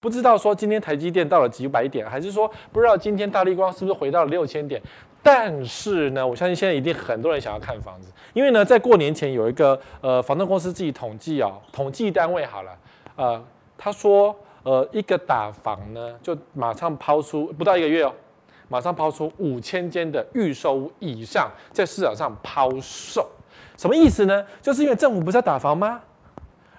不知道说今天台积电到了几百点，还是说不知道今天大立光是不是回到了六千点？但是呢，我相信现在一定很多人想要看房子，因为呢，在过年前有一个呃房东公司自己统计哦，统计单位好了，呃，他说呃一个打房呢，就马上抛出不到一个月哦，马上抛出五千间的预售屋以上在市场上抛售，什么意思呢？就是因为政府不是要打房吗？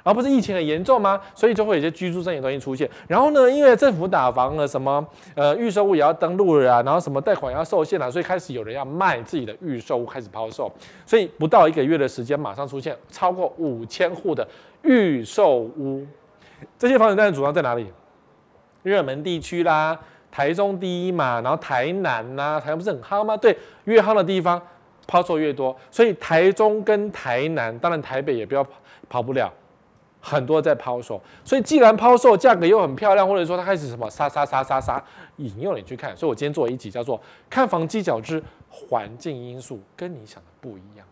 而不是疫情很严重吗？所以就会有些居住证的东西出现。然后呢，因为政府打房了，什么呃预售屋也要登录了啊，然后什么贷款要受限了，所以开始有人要卖自己的预售屋，开始抛售。所以不到一个月的时间，马上出现超过五千户的预售屋。这些房子当然主要在哪里？热门地区啦，台中第一嘛，然后台南呐、台南不是很夯吗？对，越夯的地方抛售越多。所以台中跟台南，当然台北也不要，跑不了。很多在抛售，所以既然抛售价格又很漂亮，或者说它开始什么杀杀杀杀杀引诱你去看，所以我今天做一集叫做《看房技巧之环境因素跟你想的不一样》，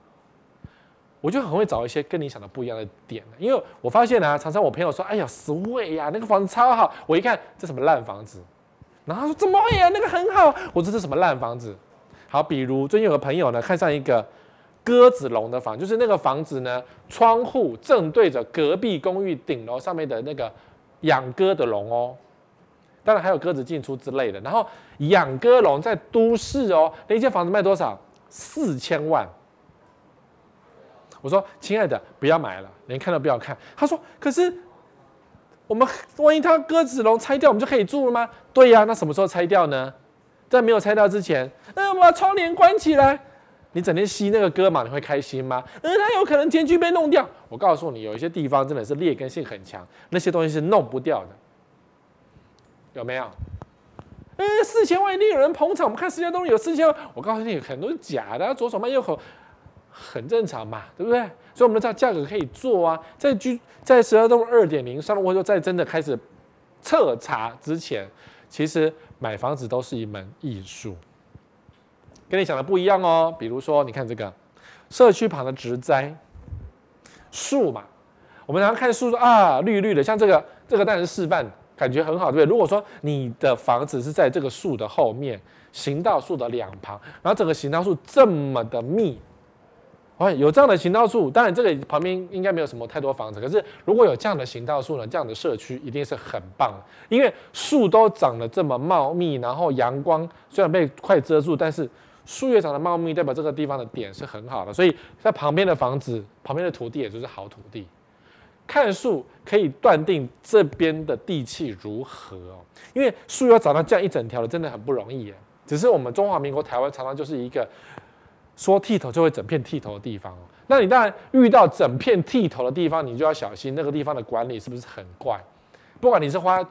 我就很会找一些跟你想的不一样的点，因为我发现啊，常常我朋友说，哎呀，Sway 呀，那个房子超好，我一看这什么烂房子，然后他说怎么会呀，那个很好，我说这是什么烂房子？好，比如最近有个朋友呢，看上一个。鸽子笼的房，就是那个房子呢，窗户正对着隔壁公寓顶楼上面的那个养鸽的笼哦，当然还有鸽子进出之类的。然后养鸽笼在都市哦，那间房子卖多少？四千万。我说，亲爱的，不要买了，连看都不要看。他说，可是我们万一他鸽子笼拆掉，我们就可以住了吗？对呀，那什么时候拆掉呢？在没有拆掉之前，那我把窗帘关起来。你整天吸那个歌嘛，你会开心吗？嗯，它有可能间距被弄掉。我告诉你，有一些地方真的是劣根性很强，那些东西是弄不掉的，有没有？嗯，四千万一定有人捧场。我们看石家庄有四千万，我告诉你，很多是假的，左手卖右口，很正常嘛，对不对？所以我们知道价格可以做啊。在居在十家庄二点零上，或者在真的开始彻查之前，其实买房子都是一门艺术。跟你想的不一样哦，比如说，你看这个社区旁的植栽树嘛，我们常常看树啊，绿绿的，像这个，这个当然是示范，感觉很好，对不对？如果说你的房子是在这个树的后面，行道树的两旁，然后整个行道树这么的密，哎，有这样的行道树，当然这个旁边应该没有什么太多房子，可是如果有这样的行道树呢，这样的社区一定是很棒，因为树都长得这么茂密，然后阳光虽然被快遮住，但是树叶长得茂密，代表这个地方的点是很好的，所以在旁边的房子、旁边的土地也就是好土地。看树可以断定这边的地气如何哦，因为树要长到这样一整条的，真的很不容易耶。只是我们中华民国台湾常常就是一个说剃头就会整片剃头的地方哦。那你当然遇到整片剃头的地方，你就要小心那个地方的管理是不是很怪。不管你是花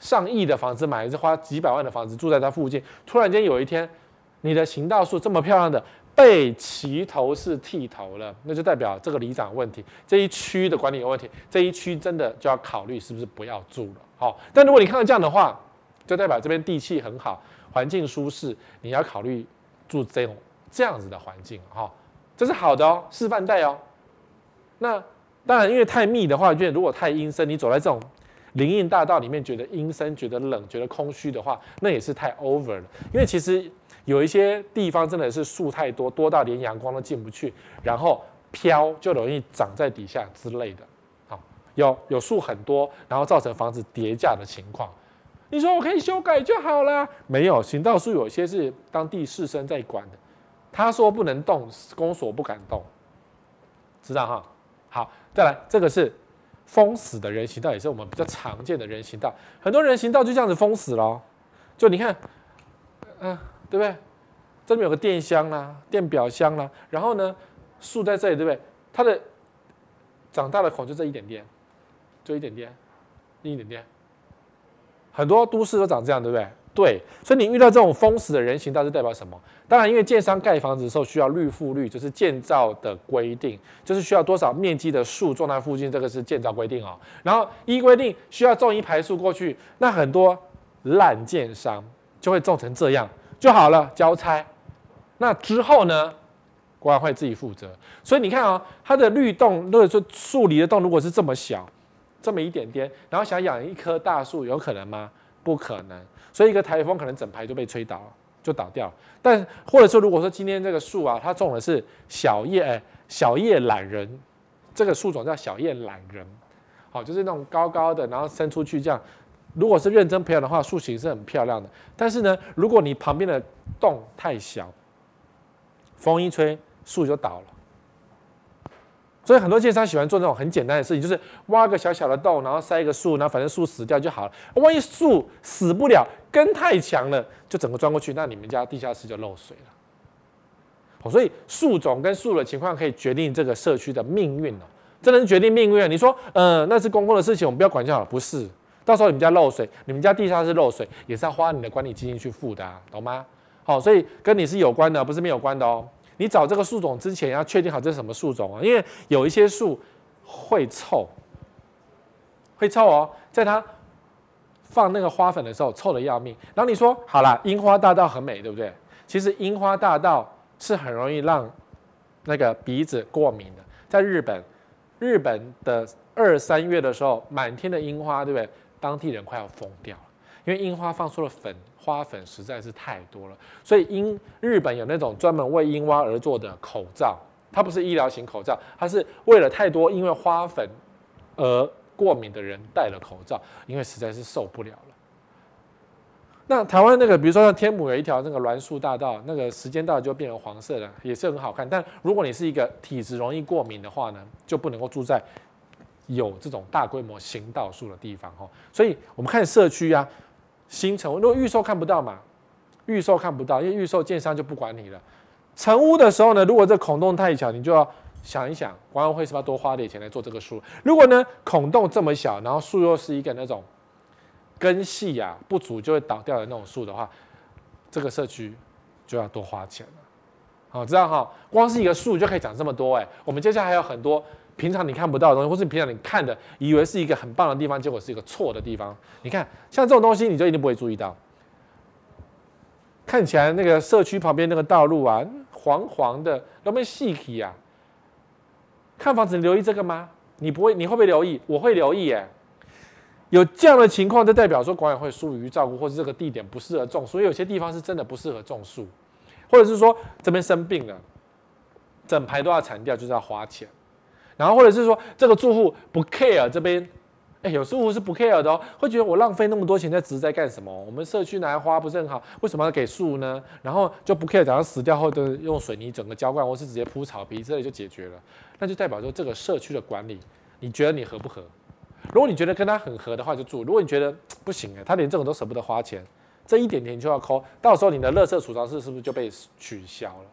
上亿的房子买，还是花几百万的房子住在它附近，突然间有一天。你的行道树这么漂亮的被齐头式剃头了，那就代表这个里长问题，这一区的管理有问题，这一区真的就要考虑是不是不要住了。好，但如果你看到这样的话，就代表这边地气很好，环境舒适，你要考虑住这种这样子的环境。哈，这是好的哦，示范带哦。那当然，因为太密的话，就如果太阴森，你走在这种林荫大道里面，觉得阴森、觉得冷、觉得空虚的话，那也是太 over 了。因为其实。有一些地方真的是树太多，多到连阳光都进不去，然后飘就容易长在底下之类的。好，有有树很多，然后造成房子跌价的情况。你说我可以修改就好了？没有，行道树有些是当地士绅在管的，他说不能动，公所不敢动，知道哈？好，再来，这个是封死的人行道，也是我们比较常见的人行道。很多人行道就这样子封死了，就你看，嗯、对不对？这边有个电箱啦、电表箱啦、然后呢，树在这里，对不对？它的长大的孔就这一点点，就一点点，一点点。很多都市都长这样，对不对？对。所以你遇到这种封死的人行道，是代表什么？当然，因为建商盖房子的时候需要绿覆率，就是建造的规定，就是需要多少面积的树种在附近，这个是建造规定哦。然后依规定需要种一排树过去，那很多烂建商就会种成这样。就好了，交差。那之后呢？国安会自己负责。所以你看啊、它的绿洞，或者说树篱的洞，如果是这么小，这么一点点，然后想养一棵大树，有可能吗？不可能。所以一个台风可能整排就被吹倒，就倒掉。但或者说，如果说今天这个树啊，它种的是小叶，哎，小叶懒人，这个树种叫小叶懒人，好，就是那种高高的，然后伸出去这样。如果是认真培养的话，树形是很漂亮的。但是呢，如果你旁边的洞太小，风一吹，树就倒了。所以很多建商喜欢做那种很简单的事情，就是挖个小小的洞，然后塞一个树，然后反正树死掉就好了。万一树死不了，根太强了，就整个钻过去，那你们家地下室就漏水了。所以树种跟树的情况可以决定这个社区的命运哦，真的是决定命运。你说，嗯，那是公共的事情，我们不要管就好了。不是，到时候你们家漏水，你们家地下室漏水，也是要花你的管理基金去付的啊，懂吗？好，所以跟你是有关的，不是没有关的哦。你找这个树种之前要确定好这是什么树种啊，因为有一些树会臭，会臭哦，在它放那个花粉的时候臭得要命。然后你说好了，樱花大道很美，对不对？其实樱花大道是很容易让那个鼻子过敏的。在日本，日本的二三月的时候，满天的樱花，对不对？当地人快要疯掉了，因为樱花放出了粉。花粉实在是太多了，所以因日本有那种专门为樱花而做的口罩，它不是医疗型口罩，它是为了太多因为花粉而过敏的人戴了口罩，因为实在是受不了了。那台湾那个，比如说像天母有一条那个栾树大道，那个时间到了就变成黄色了，也是很好看。但如果你是一个体质容易过敏的话呢，就不能够住在有这种大规模行道树的地方哦。所以我们看社区啊。新城，如果预售看不到嘛，预售看不到，因为预售建商就不管你了。成屋的时候呢，如果这孔洞太小，你就要想一想，管委会是不是要多花点钱来做这个树？如果呢孔洞这么小，然后树又是一个那种根系呀不足就会倒掉的那种树的话，这个社区就要多花钱了。好，这样哈，光是一个树就可以讲这么多哎。我们接下来还有很多。平常你看不到的东西，或是平常你看的，以为是一个很棒的地方，结果是一个错的地方。你看，像这种东西，你就一定不会注意到。看起来那个社区旁边那个道路啊，黄黄的，那么细体啊。看房子你留意这个吗？你不会，你会不会留意？我会留意耶。有这样的情况，就代表说管委会疏于照顾，或是这个地点不适合种树。所以有些地方是真的不适合种树，或者是说这边生病了，整排都要铲掉，就是要花钱。然后或者是说这个住户不 care 这边，哎，有住户是不 care 的哦，会觉得我浪费那么多钱在植栽干什么？我们社区拿来花不是很好，为什么要给树呢？然后就不 care，等到死掉后的用水泥整个浇灌，或是直接铺草皮，这里就解决了。那就代表说这个社区的管理，你觉得你合不合？如果你觉得跟他很合的话就住，如果你觉得不行哎，他连这种都舍不得花钱，这一点点就要抠，到时候你的垃圾储藏室是不是就被取消了？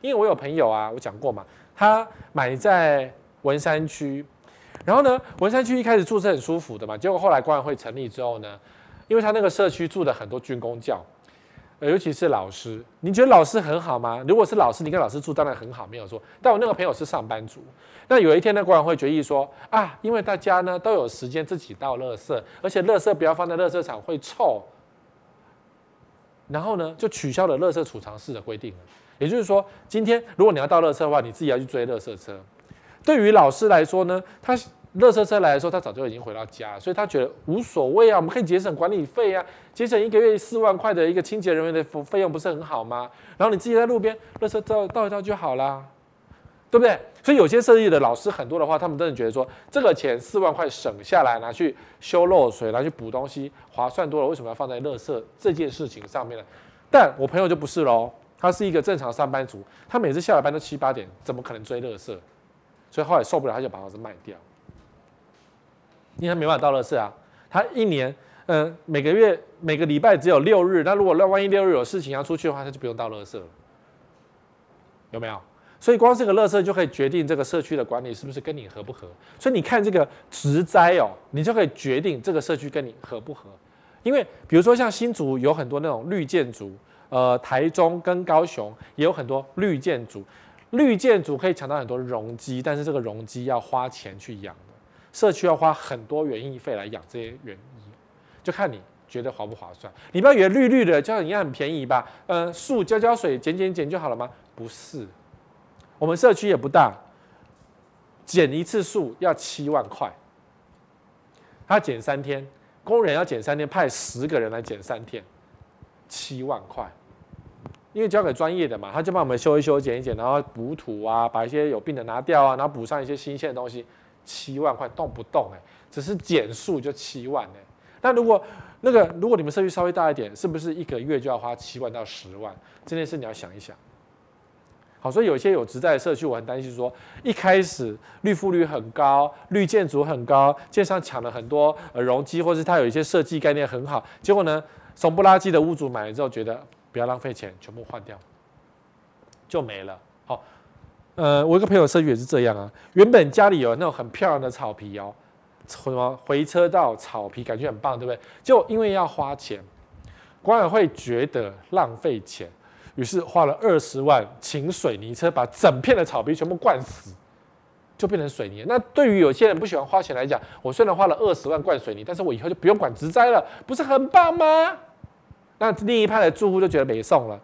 因为我有朋友啊，我讲过嘛，他买在。文山区，然后呢，文山区一开始住是很舒服的嘛，结果后来管委会成立之后呢，因为他那个社区住的很多军工教，尤其是老师，你觉得老师很好吗？如果是老师，你跟老师住当然很好，没有错。但我那个朋友是上班族，那有一天呢，管委会决议说啊，因为大家呢都有时间自己倒垃圾，而且垃圾不要放在垃圾场会臭，然后呢就取消了垃圾储藏室的规定了。也就是说，今天如果你要倒垃圾的话，你自己要去追垃圾车。对于老师来说呢，他垃圾车来的时候，他早就已经回到家，所以他觉得无所谓啊，我们可以节省管理费啊，节省一个月四万块的一个清洁人员的费用，不是很好吗？然后你自己在路边垃圾倒倒一倒就好啦，对不对？所以有些设计的老师很多的话，他们真的觉得说，这个钱四万块省下来拿去修漏水，拿去补东西，划算多了，为什么要放在垃圾这件事情上面呢？但我朋友就不是喽，他是一个正常上班族，他每次下了班都七八点，怎么可能追垃圾？所以后来受不了，他就把房子卖掉，因为他没办法倒乐色啊。他一年，嗯、每个月每个礼拜只有六日，那如果那万一六日有事情要出去的话，他就不用倒乐色了，有没有？所以光这个乐色就可以决定这个社区的管理是不是跟你合不合。所以你看这个植栽哦，你就可以决定这个社区跟你合不合。因为比如说像新竹有很多那种绿建筑，呃，台中跟高雄也有很多绿建筑。绿建筑可以抢到很多容积，但是这个容积要花钱去养的，社区要花很多园艺费来养这些园艺，就看你觉得划不划算。你不要以为绿绿的就应该很便宜吧？呃，树浇浇水、剪剪剪就好了吗？不是，我们社区也不大，剪一次树要七万块，他减三天，工人要减三天，派十个人来减三天，七万块。因为交给专业的嘛，他就帮我们修一修、剪一剪，然后补土啊，把一些有病的拿掉啊，然后补上一些新鲜的东西，七万块动不动哎，只是减数就七万哎。那如果那个如果你们社区稍微大一点，是不是一个月就要花七万到十万？这件事你要想一想。好，所以有些有职在的社区，我很担心说，一开始绿覆率很高，绿建筑很高，建商抢了很多呃容积，或是他有一些设计概念很好，结果呢，怂不拉几的屋主买了之后觉得。不要浪费钱，全部换掉，就没了。好，呃，我一个朋友社区也是这样啊。原本家里有那种很漂亮的草皮哦，什么回车道、草皮，感觉很棒，对不对？就因为要花钱，管委会觉得浪费钱，于是花了二十万请水泥车把整片的草皮全部灌死，就变成水泥。那对于有些人不喜欢花钱来讲，我虽然花了二十万灌水泥，但是我以后就不用管植栽了，不是很棒吗？那另一派的住户就觉得没送了，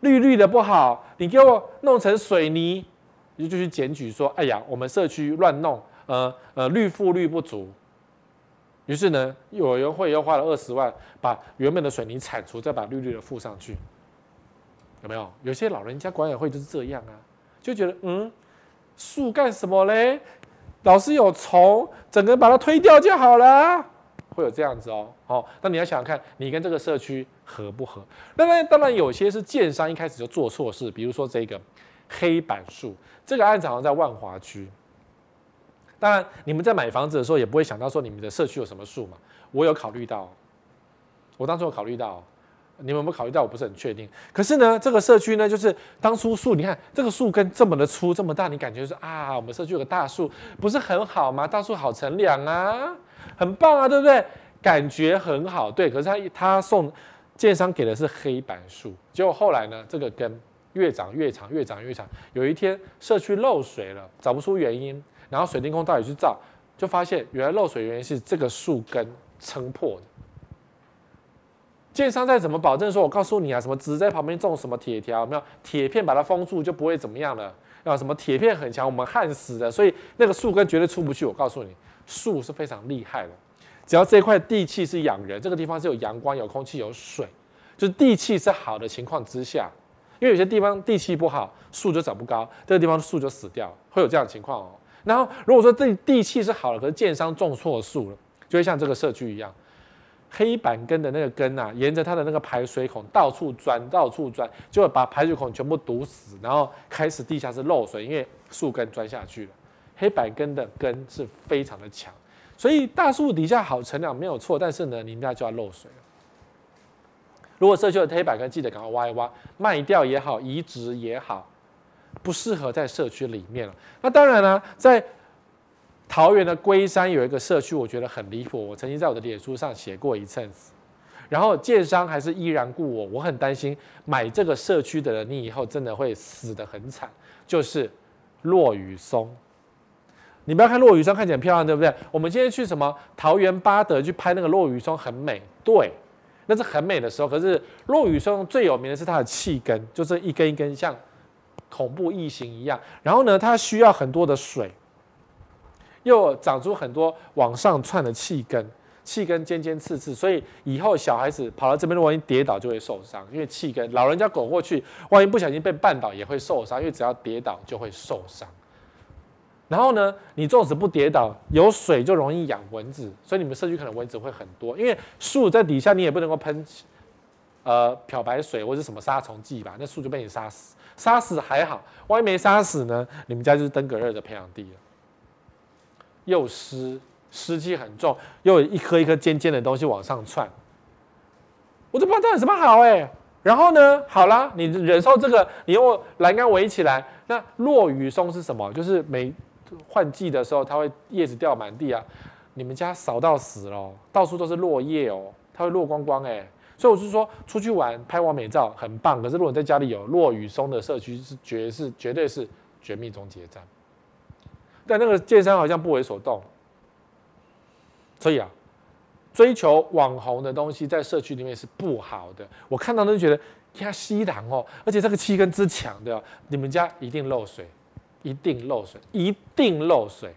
绿绿的不好，你给我弄成水泥，你就去检举说，哎呀，我们社区乱弄，呃呃，绿覆率不足。于是呢，委员会又花了二十万，把原本的水泥铲除，再把绿绿的附上去，有没有？有些老人家管委会就是这样啊，就觉得，嗯，树干什么嘞？老是有虫，整个把它推掉就好了。会有这样子哦，好、哦，那你要想想看，你跟这个社区合不合？当然，当然有些是建商一开始就做错事，比如说这个黑板树，这个案子好像在万华区。当然，你们在买房子的时候也不会想到说你们的社区有什么树嘛。我有考虑到，我当初有考虑到，你们有没有考虑到？我不是很确定。可是呢，这个社区呢，就是当初树，你看这个树根这么的粗，这么大，你感觉是啊，我们社区有个大树，不是很好吗？大树好乘凉啊。很棒啊，对不对？感觉很好，对。可是他他送建商给的是黑板树，结果后来呢，这个根越长越长，越长越长。有一天社区漏水了，找不出原因，然后水电工到底去照，就发现原来漏水原因是这个树根撑破的。建商再怎么保证说，我告诉你啊，什么只在旁边种什么铁条，有没有铁片把它封住就不会怎么样了。要什么铁片很强，我们焊死的，所以那个树根绝对出不去。我告诉你。树是非常厉害的，只要这块地气是养人，这个地方是有阳光、有空气、有水，就是地气是好的情况之下，因为有些地方地气不好，树就长不高，这个地方树就死掉，会有这样的情况哦。然后如果说这地气是好的，可是建商种错树了，就会像这个社区一样，黑板根的那个根啊，沿着它的那个排水孔到处钻，到处钻，就会把排水孔全部堵死，然后开始地下室漏水，因为树根钻下去了。黑板根的根是非常的强，所以大树底下好乘凉没有错，但是呢，你应该就要漏水了。如果社区的黑板根，记得赶快挖一挖，卖掉也好，移植也好，不适合在社区里面了。那当然了，在桃园的龟山有一个社区，我觉得很离谱。我曾经在我的脸书上写过一阵子，然后建商还是依然故我，我很担心买这个社区的人，你以后真的会死得很惨。就是落雨松。你不要看落羽松看起来漂亮，对不对？我们今天去什么桃园八德去拍那个落羽松，很美，对，那是很美的时候。可是落羽松最有名的是它的气根，就是一根一根像恐怖异形一样。然后呢，它需要很多的水，又长出很多往上窜的气根，气根尖尖刺刺，所以以后小孩子跑到这边，万一跌倒就会受伤，因为气根。老人家滚过去，万一不小心被绊倒也会受伤，因为只要跌倒就会受伤。然后呢，你纵使不跌倒，有水就容易养蚊子，所以你们社区可能蚊子会很多。因为树在底下，你也不能够喷，呃，漂白水或者什么杀虫剂吧，那树就被你杀死。杀死还好，万一没杀死呢？你们家就是登革热的培养地了。又湿，湿气很重，又有一颗一颗尖尖的东西往上窜，我都不知道这有什么好哎。然后呢，好啦，你忍受这个，你用栏杆围起来。那落羽松是什么？就是每换季的时候，它会叶子掉满地啊！你们家扫到死了，到处都是落叶哦，它会落光光哎。所以我是说，出去玩拍完美照很棒，可是如果你在家里有落羽松的社区，是绝是绝对是绝命终结站。但那个建商好像不为所动，所以啊，追求网红的东西在社区里面是不好的。我看到都觉得呀，稀罕哦，而且这个气根之强的，你们家一定漏水。一定漏水，一定漏水。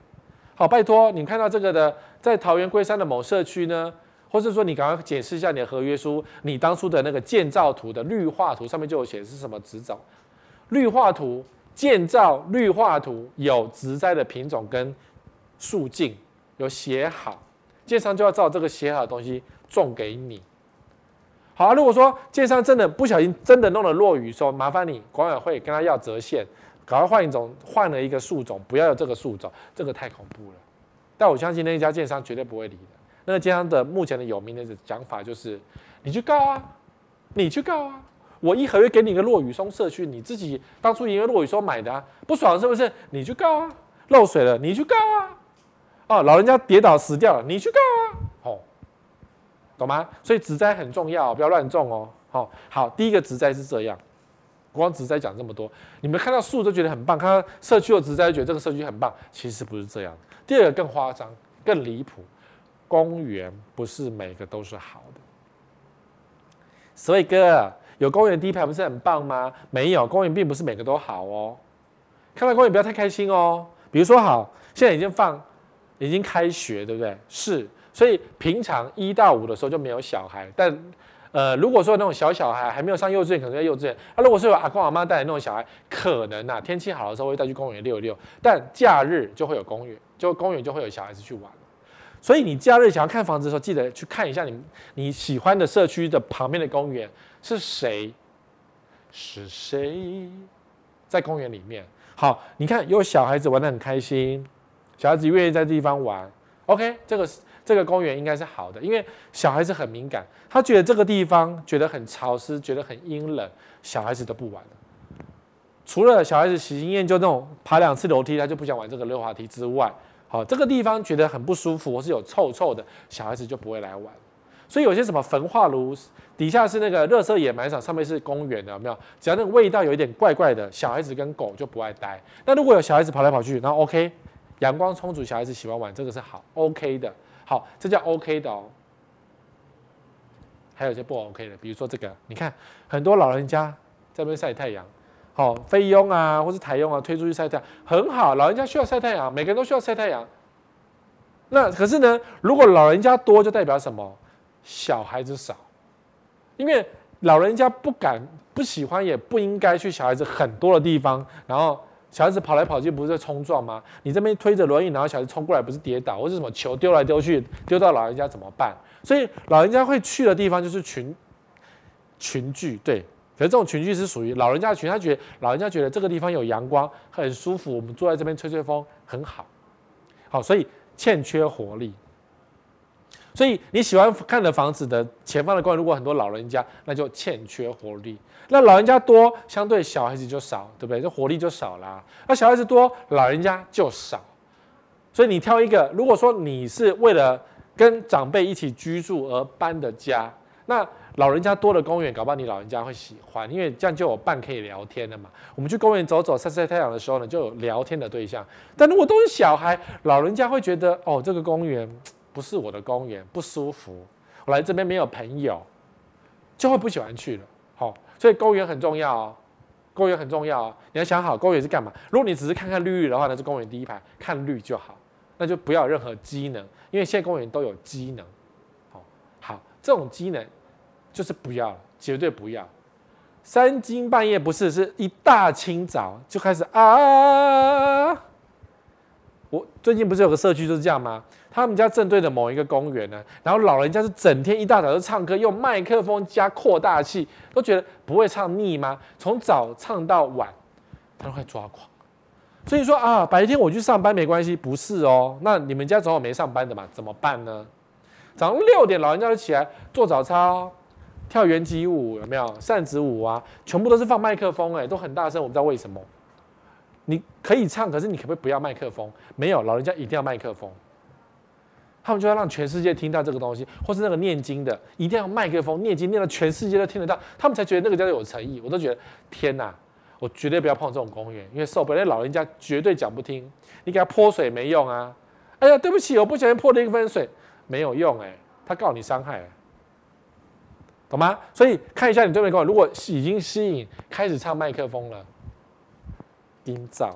好，拜托你看到这个的，在桃园龟山的某社区呢，或是说你赶快解释一下你的合约书，你当初的那个建造图的绿化图上面就有写是什么植种，绿化图建造绿化图有植栽的品种跟树径有写好，建商就要照这个写好的东西种给你。好啊，如果说建商真的不小心真的弄了落雨，说，麻烦你管委会跟他要折现，赶快换一种，换了一个树种，不要有这个树种，这个太恐怖了。但我相信那一家建商绝对不会理的。那个建商的目前的有名的讲法就是，你去告啊，你去告啊，我一合约给你一个落羽松社区，你自己当初因为落羽松买的啊，不爽是不是？你去告啊，漏水了，你去告啊，哦，老人家跌倒死掉了，你去告啊。哦懂吗？所以植栽很重要，不要乱种哦。好，好，第一个植栽是这样，光植栽讲这么多，你们看到树都觉得很棒，看到社区有植栽觉得这个社区很棒，其实不是这样。第二个更夸张、更离谱，公园不是每个都是好的。所以哥，有公园第一排不是很棒吗？没有，公园并不是每个都好哦。看到公园不要太开心哦。比如说，好，现在已经放，已经开学，对不对？是。所以平常一到五的时候就没有小孩，但呃，如果说那种小小孩还没有上幼稚园，可能在幼稚园。啊，如果是有阿公阿妈带的那种小孩，可能呐、天气好的时候会带去公园溜一溜。但假日就会有公园，就公园就会有小孩子去玩。所以你假日想要看房子的时候，记得去看一下你你喜欢的社区的旁边的公园是谁，是谁在公园里面。好，你看有小孩子玩得很开心，小孩子愿意在地方玩。OK，这个是。这个公园应该是好的，因为小孩子很敏感，他觉得这个地方觉得很潮湿，觉得很阴冷，小孩子都不玩。除了小孩子喜新厌旧那种爬两次楼梯，他就不想玩这个溜滑梯之外，好，这个地方觉得很不舒服，或是有臭臭的，小孩子就不会来玩。所以有些什么焚化炉底下是那个热色掩埋场，上面是公园的，有没有？只要那个味道有一点怪怪的，小孩子跟狗就不爱待。那如果有小孩子跑来跑去，然后 OK，阳光充足，小孩子喜欢玩，这个是好 OK 的。好，这叫 OK 的哦。还有一些不 OK 的，比如说这个，你看很多老人家在那边晒太阳，好，菲佣啊，或是台佣啊，推出去晒太阳，很好，老人家需要晒太阳，每个人都需要晒太阳。那可是呢，如果老人家多，就代表什么？小孩子少，因为老人家不敢、不喜欢，也不应该去小孩子很多的地方，然后。小孩子跑来跑去不是在冲撞吗？你这边推着轮椅，然后小孩子冲过来不是跌倒，或是什么球丢来丢去，丢到老人家怎么办？所以老人家会去的地方就是群群聚，对。可是这种群聚是属于老人家群，他觉得老人家觉得这个地方有阳光，很舒服，我们坐在这边吹吹风很好。好，所以欠缺活力。所以你喜欢看的房子的前方的公园，如果很多老人家，那就欠缺活力。那老人家多，相对小孩子就少，对不对？这活力就少啦。那小孩子多，老人家就少。所以你挑一个，如果说你是为了跟长辈一起居住而搬的家，那老人家多的公园，搞不好你老人家会喜欢，因为这样就有伴可以聊天的嘛。我们去公园走走、晒晒太阳的时候呢，就有聊天的对象。但如果都是小孩，老人家会觉得，哦，这个公园不是我的公园，不舒服。我来这边没有朋友，就会不喜欢去了。好。所以公园很重要哦，公园很重要哦。你要想好公园是干嘛？如果你只是看看绿绿的话，那是公园第一排看绿就好，那就不要任何机能，因为现在公园都有机能。好，好，这种机能就是不要，绝对不要。三更半夜不是，是一大清早就开始啊！我最近不是有个社区就是这样吗？他们家正对着某一个公园呢，然后老人家是整天一大早就唱歌，用麦克风加扩大器，都觉得不会唱腻吗？从早唱到晚，他都快抓狂。所以说啊，白天我去上班没关系，不是哦。那你们家总有没上班的嘛？怎么办呢？早上六点老人家就起来做早操，跳圆击舞，有没有扇子舞啊？全部都是放麦克风，哎，都很大声，我不知道为什么。你可以唱，可是你可不可以不要麦克风？没有，老人家一定要麦克风。他们就要让全世界听到这个东西，或是那个念经的，一定要麦克风念经，念到全世界都听得到，他们才觉得那个叫做有诚意。我都觉得天哪，我绝对不要碰这种公园，因为受不了，老人家绝对讲不听。你给他泼水没用啊！哎呀，对不起，我不小心泼了一分水，没有用哎、欸，他告你伤害、欸，懂吗？所以看一下你对面公，如果已经吸引开始唱麦克风了。音噪，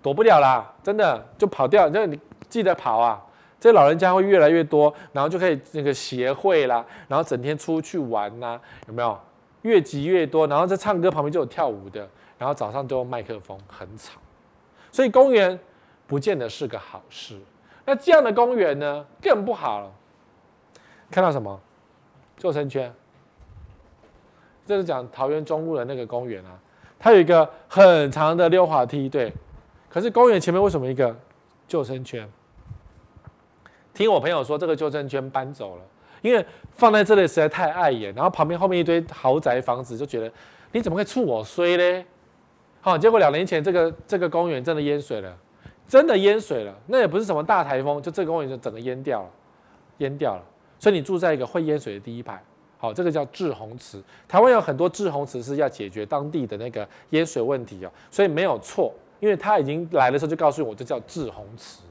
躲不了啦，真的就跑掉，那你记得跑啊。这老人家会越来越多，然后就可以那个协会啦，然后整天出去玩呐，有没有？越集越多，然后在唱歌旁边就有跳舞的，然后早上都用麦克风，很吵。所以公园不见得是个好事。那这样的公园呢，更不好了。看到什么？救生圈。这是讲桃园中路的那个公园啊，它有一个很长的溜滑梯，对。可是公园前面为什么一个救生圈？听我朋友说，这个救生圈搬走了，因为放在这里实在太碍眼，然后旁边后面一堆豪宅房子，就觉得你怎么会触我衰嘞？好，结果两年前这个这个公园真的淹水了，真的淹水了，那也不是什么大台风，就这个公园就整个淹掉了，淹掉了。所以你住在一个会淹水的第一排，好，这个叫滞洪池。台湾有很多滞洪池是要解决当地的那个淹水问题哦，所以没有错，因为他已经来的时候就告诉我，这叫滞洪池。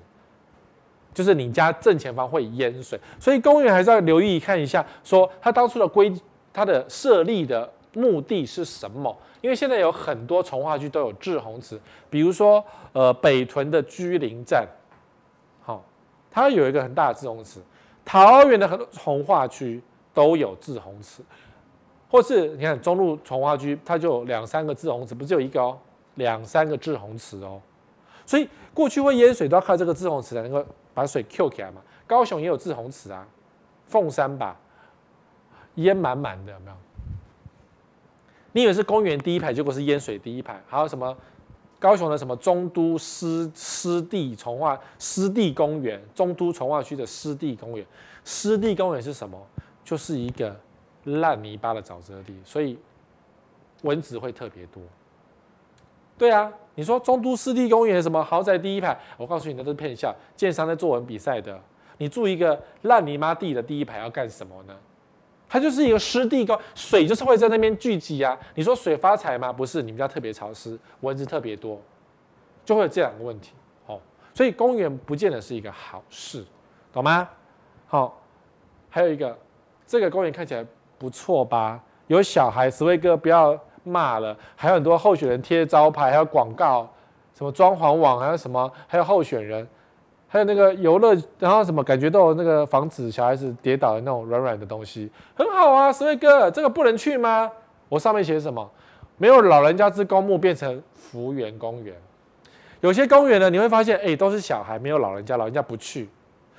就是你家正前方会淹水，所以公园还是要留意看一下，说它当初的规，它的设立的目的是什么？因为现在有很多从化区都有滞洪池，比如说呃北屯的居林站，好，它有一个很大的滞洪池，桃园的很多从化区都有滞洪池，或是你看中路从化区，它就有两三个滞洪池，不是有一个哦，两三个滞洪池哦，所以过去会淹水都要靠这个滞洪池才能够。把水 Q 起来嘛，高雄也有滞洪池啊，凤山吧，淹满满的，有没有？你以为是公园第一排，结果是淹水第一排。还有什么？高雄的什么中都湿湿地从化湿地公园，中都从化区的湿地公园，湿地公园是什么？就是一个烂泥巴的沼泽地，所以蚊子会特别多。对啊。你说中都湿地公园什么豪宅第一排？我告诉你，那都是骗笑。建商在作文比赛的，你住一个烂泥妈地的第一排要干什么呢？它就是一个湿地公，水就是会在那边聚集啊。你说水发财吗？不是，你们家特别潮湿，蚊子特别多，就会有这两个问题。哦，所以公园不见得是一个好事，懂吗？好，还有一个，这个公园看起来不错吧？有小孩，十位哥不要。骂了，还有很多候选人贴招牌，还有广告，什么装潢网，还有什么，还有候选人，还有那个游乐，然后什么感觉都有那个防止小孩子跌倒的那种软软的东西，很好啊，十位哥，这个不能去吗？我上面写什么？没有老人家之公墓变成福园公园，有些公园呢，你会发现，哎，都是小孩，没有老人家，老人家不去。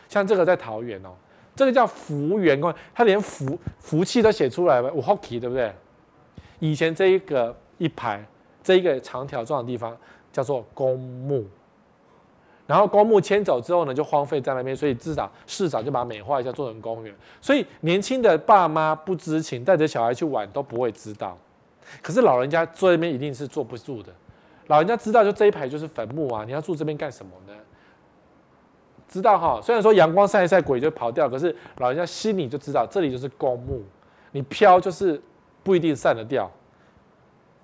像这个在桃园哦，这个叫福园公园，他连福福气都写出来了，我好奇，对不对？以前这一个一排，这一个长条状的地方叫做公墓，然后公墓迁走之后呢，就荒废在那边，所以至少市长就把美化一下，做成公园。所以年轻的爸妈不知情，带着小孩去玩都不会知道。可是老人家坐那边一定是坐不住的，老人家知道就这一排就是坟墓啊，你要住这边干什么呢？知道哈，虽然说阳光晒一晒鬼就跑掉，可是老人家心里就知道这里就是公墓，你飘就是。不一定散得掉，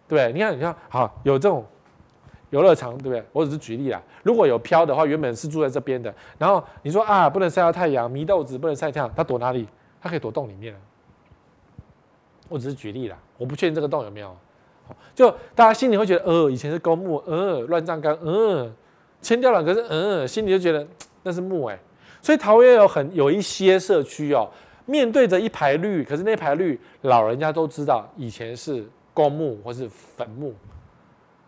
对不对？你看，你看，好，有这种游乐场，对不对？我只是举例啦。如果有飘的话，原本是住在这边的，然后你说啊，不能晒到太阳，迷豆子不能晒太阳，它躲哪里？它可以躲洞里面。我只是举例啦，我不确定这个洞有没有。就大家心里会觉得，呃，以前是公墓，呃，乱葬岗，呃，迁掉了，可是，呃，心里就觉得那是墓哎。所以桃园有很有一些社区哦。面对着一排绿，可是那排绿老人家都知道以前是公墓或是坟墓，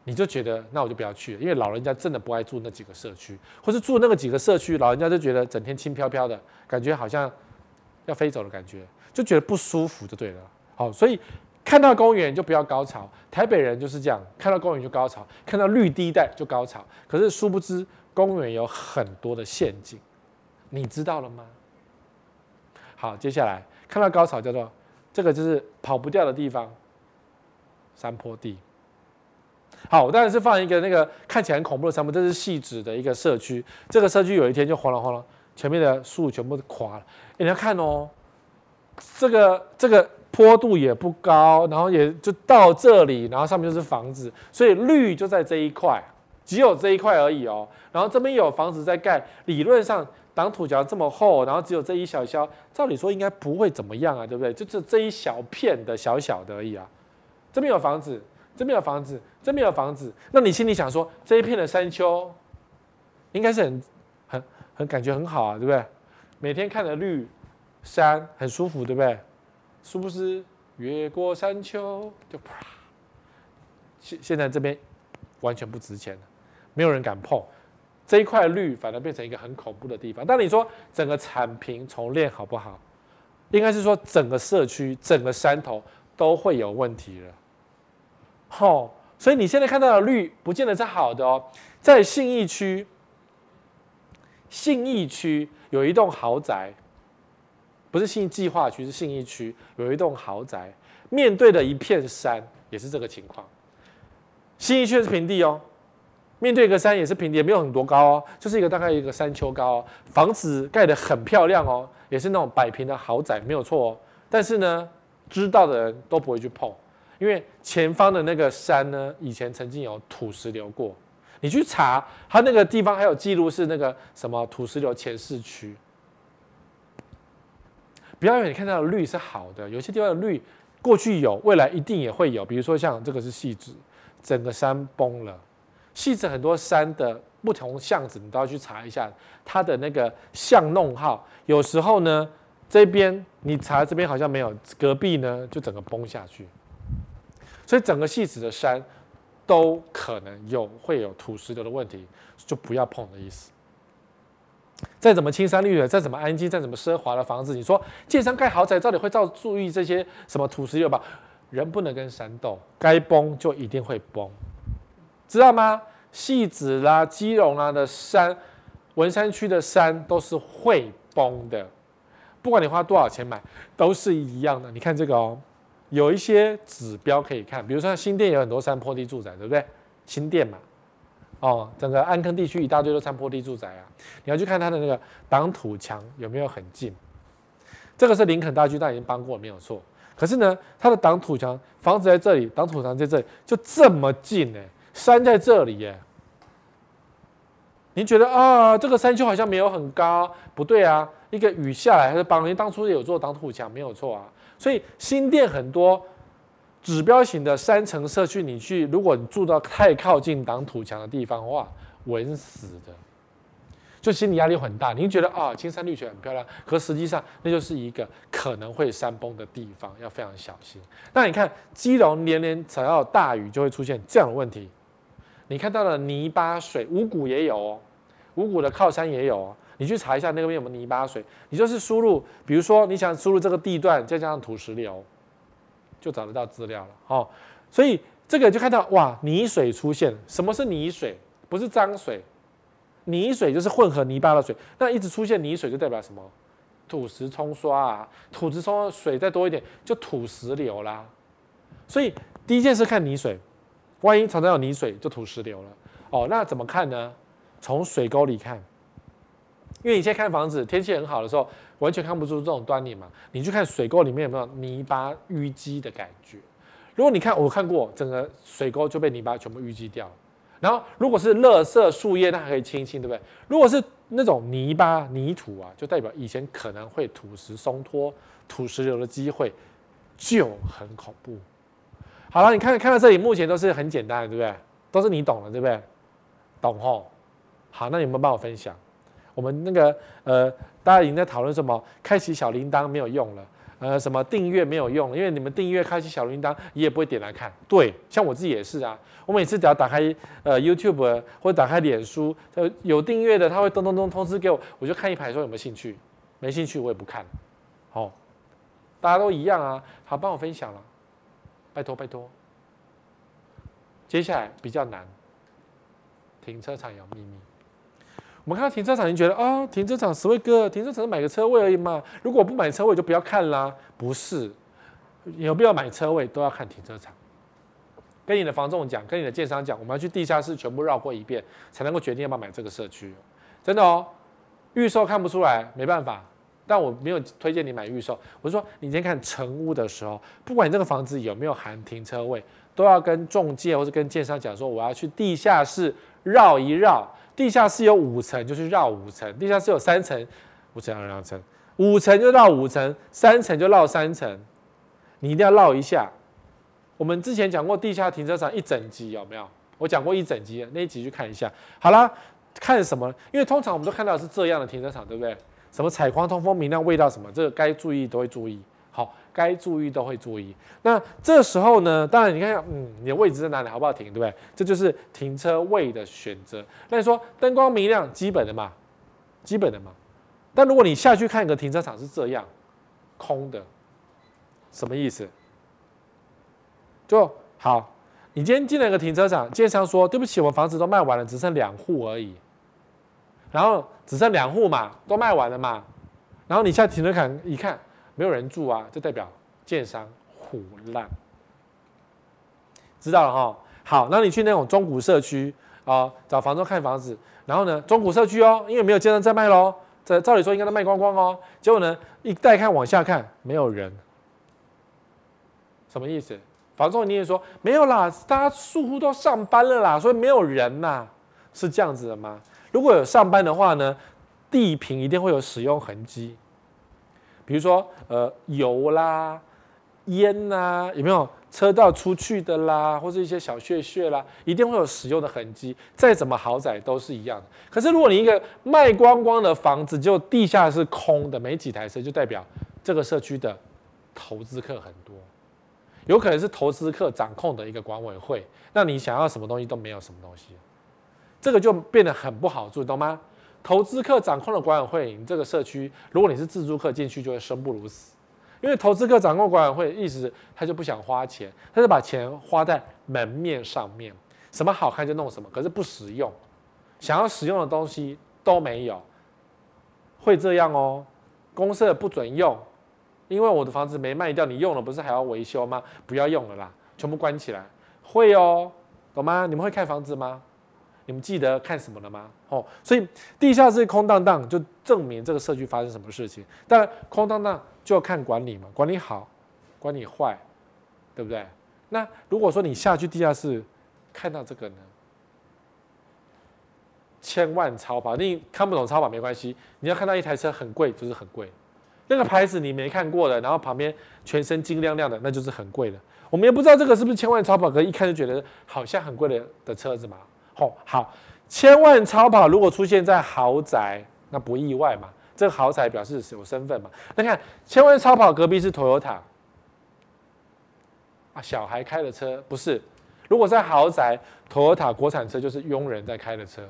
你就觉得那我就不要去了，因为老人家真的不爱住那几个社区，或是住那个几个社区，老人家就觉得整天轻飘飘的感觉，好像要飞走的感觉，就觉得不舒服就对了。好，所以看到公园就不要高潮，台北人就是这样，看到公园就高潮，看到绿地带就高潮，可是殊不知公园有很多的陷阱，你知道了吗？好，接下来看到高潮叫做这个就是跑不掉的地方，山坡地。好，我当然是放一个那个看起来很恐怖的山坡，这是细致的一个社区。这个社区有一天就哗啦哗啦，前面的树全部都垮了。你要看哦，这个这个坡度也不高，然后也就到这里，然后上面就是房子，所以绿就在这一块，只有这一块而已哦。然后这边有房子在盖，理论上。挡土墙这么厚，然后只有这一小小，照理说应该不会怎么样啊，对不对？就这这一小片的小小的而已啊。这边有房子，这边有房子，这边有房子，那你心里想说，这一片的山丘，应该是很很很感觉很好啊，对不对？每天看着绿山，很舒服，对不对？殊不知越过山丘就啪，现现在这边完全不值钱了，没有人敢碰。这一块绿反而变成一个很恐怖的地方。但你说整个铲平重练好不好？应该是说整个社区、整个山头都会有问题了。好，所以你现在看到的绿不见得是好的哦。在信义区，信义区有一栋豪宅，不是信义计划区，是信义区有一栋豪宅，面对的一片山，也是这个情况。信义区是平地哦。面对一个山也是平地，也没有很多高哦，就是一个大概一个山丘高哦，房子盖得很漂亮哦，也是那种百平的豪宅，没有错哦。但是呢，知道的人都不会去碰，因为前方的那个山呢，以前曾经有土石流过。你去查，它那个地方还有记录是那个什么土石流前市区。不要以为你看到的绿是好的，有些地方的绿过去有，未来一定也会有。比如说像这个是汐止，整个山崩了。细致很多山的不同巷子，你都要去查一下它的那个巷弄号。有时候呢，这边你查这边好像没有，隔壁呢就整个崩下去。所以整个细致的山都可能有会有土石流的问题，就不要碰的意思。再怎么青山绿水，再怎么安静，再怎么奢华的房子，你说建商盖豪宅，到底会照注意这些什么土石流吧？人不能跟山斗，该崩就一定会崩。知道吗？戏子啦、基隆啦的山，文山区的山都是会崩的，不管你花多少钱买，都是一样的。你看这个哦，有一些指标可以看，比如说新店有很多山坡地住宅，对不对？新店嘛，哦，整个安坑地区一大堆都山坡地住宅啊。你要去看它的那个挡土墙有没有很近，这个是林肯大巨蛋已经搬过没有错，可是呢，它的挡土墙房子在这里，挡土墙在这里，就这么近呢、山在这里耶，你觉得啊，这个山丘好像没有很高，不对啊，一个雨下来还是帮人当初有做挡土墙，没有错啊。所以新店很多指标型的山城社区，你去，如果你住到太靠近挡土墙的地方，哇，稳死的，就心理压力很大。你觉得啊，青山绿水很漂亮，可实际上那就是一个可能会山崩的地方，要非常小心。那你看，基隆年年只要大雨，就会出现这样的问题。你看到了泥巴水，五谷也有哦，五谷的靠山也有哦。你去查一下那边有没有泥巴水，你就是输入，比如说你想输入这个地段，再加上土石流，就找得到资料了哦。所以这个就看到哇，泥水出现。什么是泥水？不是脏水，泥水就是混合泥巴的水。那一直出现泥水就代表什么？土石冲刷啊，土石冲刷水再多一点就土石流啦。所以第一件事看泥水。万一常常有泥水，就土石流了哦。那怎么看呢？从水沟里看，因为你现在看房子，天气很好的时候，完全看不出这种端倪嘛。你去看水沟里面有没有泥巴淤积的感觉？如果你看，我看过整个水沟就被泥巴全部淤积掉。然后如果是垃圾树叶，那还可以清清，对不对？如果是那种泥巴泥土啊，就代表以前可能会土石松脱、土石流的机会就很恐怖。好了，你看看到这里，目前都是很简单的，对不对？都是你懂的，对不对？懂吼。好，那你们帮我分享。我们那个呃，大家已经在讨论什么？开启小铃铛没有用了，呃，什么订阅没有用了？因为你们订阅开启小铃铛，你也不会点来看。对，像我自己也是啊。我每次只要打开呃 YouTube 或者打开脸书，有订阅的，他会咚咚咚通知给我，我就看一排说有没有兴趣，没兴趣我也不看。好，大家都一样啊。好，帮我分享了。拜托拜托，接下来比较难。停车场有秘密。我们看到停车场，你觉得啊、哦，停车场，十位哥，停车场是买个车位而已嘛。如果不买车位，就不要看啦。不是，有必要买车位都要看停车场。跟你的房仲讲，跟你的建商讲，我们要去地下室全部绕过一遍，才能够决定要不要买这个社区。真的哦，预售看不出来，没办法。但我没有推荐你买预售，我说你先看成屋的时候，不管你这个房子有没有含停车位，都要跟中介或者跟建商讲说，我要去地下室绕一绕。地下室有五层，就去绕五层；地下室有三层，五层绕两层，五层就绕五层，三层就绕三层。你一定要绕一下，我们之前讲过地下停车场一整集有没有？我讲过一整集，那一集去看一下。好啦，看什么？因为通常我们都看到是这样的停车场，对不对？什么采光、通风、明亮、味道什么，这个该注意都会注意。好，该注意都会注意。那这时候呢，当然你看，嗯，你的位置在哪里，好不好停，对不对？这就是停车位的选择。那你说灯光明亮，基本的嘛，基本的嘛。但如果你下去看一个停车场是这样，空的，什么意思？就好，你今天进了一个停车场，建商说对不起，我们房子都卖完了，只剩两户而已。然后只剩两户嘛，都卖完了嘛。然后你下停车场一看。没有人住啊，就代表建商唬烂，知道了哈。好，那你去那种中古社区啊，找房东看房子，然后呢，中古社区哦，因为没有建商在卖喽，这照理说应该都卖光光哦。结果呢，一带看往下看，没有人，什么意思？房东你也说没有啦，大家住户都上班了啦，所以没有人呐，是这样子的吗？如果有上班的话呢，地坪一定会有使用痕迹。比如说，呃，油啦、烟呐，有没有车道出去的啦，或者一些小屑屑啦，一定会有使用的痕迹。再怎么豪宅都是一样。可是，如果你一个卖光光的房子，就地下是空的，没几台车，就代表这个社区的投资客很多，有可能是投资客掌控的一个管委会，那你想要什么东西都没有什么东西，这个就变得很不好住，懂吗？投资客掌控的管委会，你这个社区，如果你是自住客进去，就会生不如死。因为投资客掌控管委会，意思他就不想花钱，他就把钱花在门面上面，什么好看就弄什么，可是不实用，想要使用的东西都没有，会这样哦。公设不准用，因为我的房子没卖掉，你用了不是还要维修吗？不要用了啦，全部关起来。会哦，懂吗？你们会看房子吗？你们记得看什么了吗？哦，所以地下室空荡荡，就证明这个社区发生什么事情。当然，空荡荡就要看管理嘛，管理好，管理坏，对不对？那如果说你下去地下室看到这个呢，千万超跑，你看不懂超跑没关系，你要看到一台车很贵，就是很贵。那个牌子你没看过的，然后旁边全身金亮亮的，那就是很贵的。我们也不知道这个是不是千万超跑，可是一看就觉得好像很贵的的车子嘛。哦，好，千万超跑如果出现在豪宅，那不意外嘛？这个豪宅表示有身份嘛？那看千万超跑隔壁是 Toyota，啊，小孩开的车不是？如果在豪宅，Toyota 国产车就是佣人在开的车，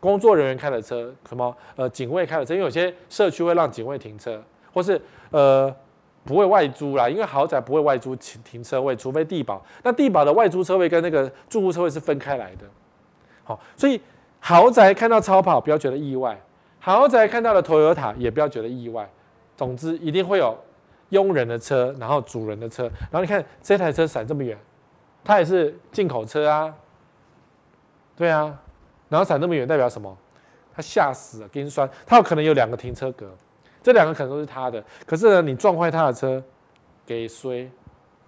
工作人员开的车，什么呃警卫开的车？因为有些社区会让警卫停车，或是呃不会外租啦，因为豪宅不会外租停停车位，除非地保。那地保的外租车位跟那个住户车位是分开来的。好，所以豪宅看到超跑不要觉得意外，豪宅看到了 Toyota 也不要觉得意外。总之一定会有佣人的车，然后主人的车，然后你看这台车闪这么远，它也是进口车啊，对啊，然后闪那么远代表什么？它吓死了，跟酸，它有可能有两个停车格，这两个可能都是他的，可是呢，你撞坏他的车，给衰。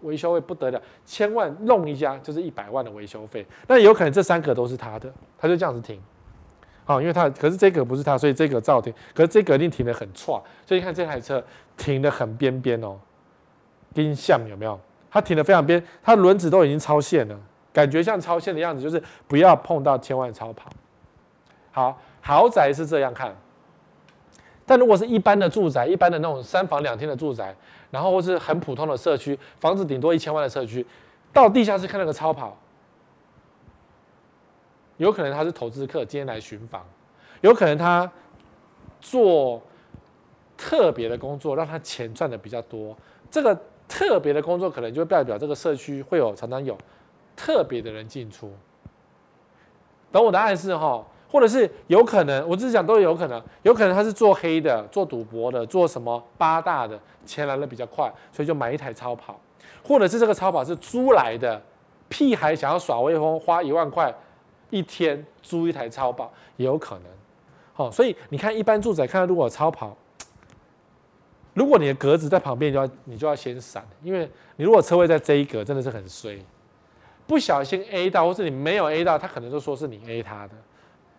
维修费不得了，千万弄一下就是一百万的维修费。那有可能这三个都是他的，他就这样子停，好，因为他可是这个不是他，所以这个照停。可是这个一定停得很错，所以你看这台车停得很边边哦，跟像有没有？它停得非常边，它轮子都已经超线了，感觉像超线的样子，就是不要碰到千万超跑。好，豪宅是这样看，但如果是一般的住宅，一般的那种三房两厅的住宅。然后或是很普通的社区，房子顶多一千万的社区，到地下室看那个超跑，有可能他是投资客，今天来寻房，有可能他做特别的工作，让他钱赚的比较多。这个特别的工作可能就代表这个社区会有常常有特别的人进出。懂我的暗示哈？或者是有可能，我只是讲都有可能，有可能他是做黑的，做赌博的，做什么八大的，钱来的比较快，所以就买一台超跑，或者是这个超跑是租来的，屁孩想要耍威风，花一万块一天租一台超跑也有可能。好，所以你看一般住宅看到如果有超跑，如果你的格子在旁边，就要你就要先闪，因为你如果车位在这一格，真的是很衰，不小心 A 到，或是你没有 A 到，他可能就说是你 A 他的。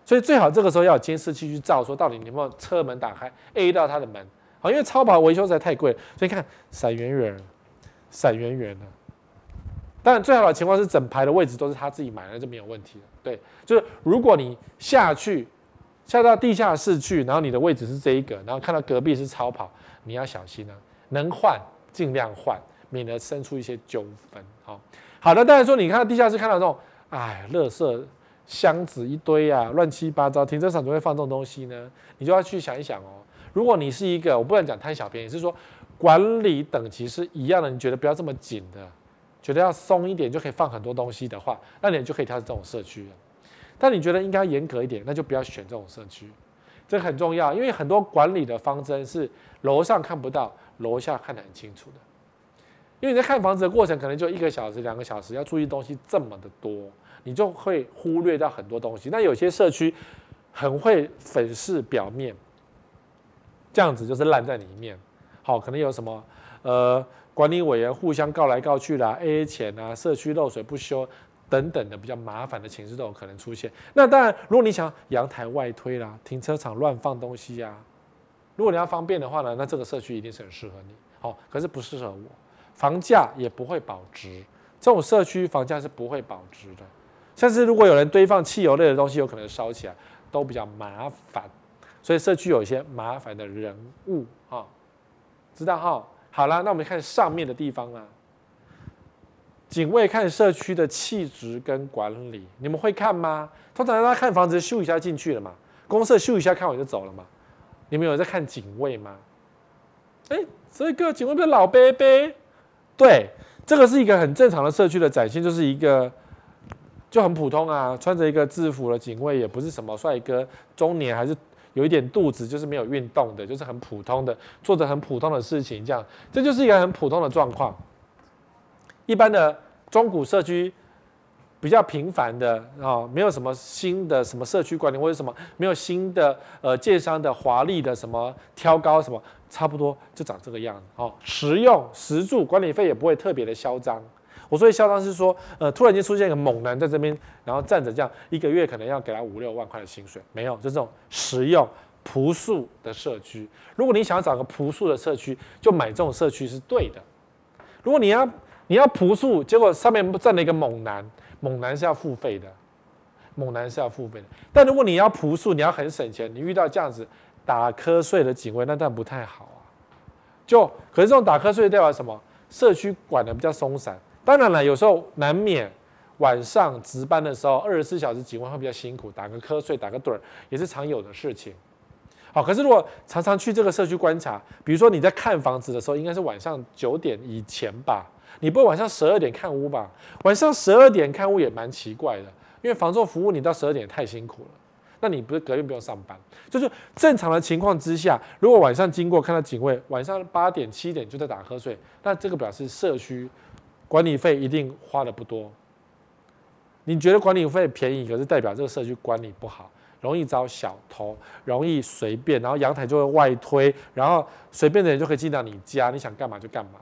所以最好这个时候要有监视器去照，说到底你有没有车门打开 A 到他的门，好，因为超跑维修实在太贵，所以看闪圆圆，闪圆圆的，当然最好的情况是整排的位置都是他自己买的，就没有问题了。对，就是如果你下去下到地下室去，然后你的位置是这一个，然后看到隔壁是超跑，你要小心啊，能换尽量换，免得生出一些纠纷。好，好的，当然说你看到地下室看到这种，哎，垃圾箱子一堆啊，乱七八糟，停车场怎么会放这种东西呢？你就要去想一想哦。如果你是一个，我不能讲贪小便宜，是说管理等级是一样的，你觉得不要这么紧的，觉得要松一点就可以放很多东西的话，那你就可以挑这种社区了。但你觉得应该严格一点，那就不要选这种社区。这很重要，因为很多管理的方针是楼上看不到，楼下看得很清楚的。因为你在看房子的过程，可能就一个小时、两个小时，要注意东西这么的多，你就会忽略掉很多东西。那有些社区很会粉饰表面。这样子就是烂在里面，好，可能有什么呃管理委员互相告来告去啦，AA 钱啊，社区漏水不修等等的比较麻烦的情势都有可能出现。那当然，如果你想阳台外推啦，停车场乱放东西呀，如果你要方便的话呢，那这个社区一定是很适合你。好，可是不适合我，房价也不会保值，这种社区房价是不会保值的。像是如果有人堆放汽油类的东西，有可能烧起来，都比较麻烦。所以社区有一些麻烦的人物哈，知道哈？好了，那我们看上面的地方啊。警卫看社区的气质跟管理，你们会看吗？通常大家看房子咻一下进去了嘛，公社咻一下看完就走了嘛。你们有在看警卫吗？哎，这个警卫不是老伯伯？对，这个是一个很正常的社区的展现，就是一个就很普通啊，穿着一个制服的警卫，也不是什么帅哥，中年还是。有一点肚子，就是没有运动的，就是很普通的，做着很普通的事情，这样，这就是一个很普通的状况。一般的中古社区比较平凡的啊、没有什么新的什么社区管理或者什么，没有新的呃建商的华丽的什么挑高什么，差不多就长这个样子。哦，实用实住，管理费也不会特别的嚣张。我说的嚣张是说，呃，突然间出现一个猛男在这边，然后站着这样，一个月可能要给他五六万块的薪水，没有，就这种实用朴素的社区。如果你想要找个朴素的社区，就买这种社区是对的。如果你要你要朴素，结果上面站了一个猛男，猛男是要付费的，猛男是要付费的。但如果你要朴素，你要很省钱，你遇到这样子打瞌睡的警卫，那当然不太好啊。就可是这种打瞌睡代表什么？社区管得比较松散。当然了，有时候难免晚上值班的时候，二十四小时警卫会比较辛苦，打个瞌睡、打个盹儿也是常有的事情。好，可是如果常常去这个社区观察，比如说你在看房子的时候，应该是晚上九点以前吧？你不会晚上十二点看屋吧？晚上十二点看屋也蛮奇怪的，因为房仲服务你到十二点太辛苦了。那你不是隔天不用上班？就是正常的情况之下，如果晚上经过看到警卫，晚上八点七点就在打瞌睡，那这个表示社区。管理费一定花的不多，你觉得管理费便宜，可是代表这个社区管理不好，容易招小偷，容易随便，然后阳台就会外推，然后随便的人就可以进到你家，你想干嘛就干嘛，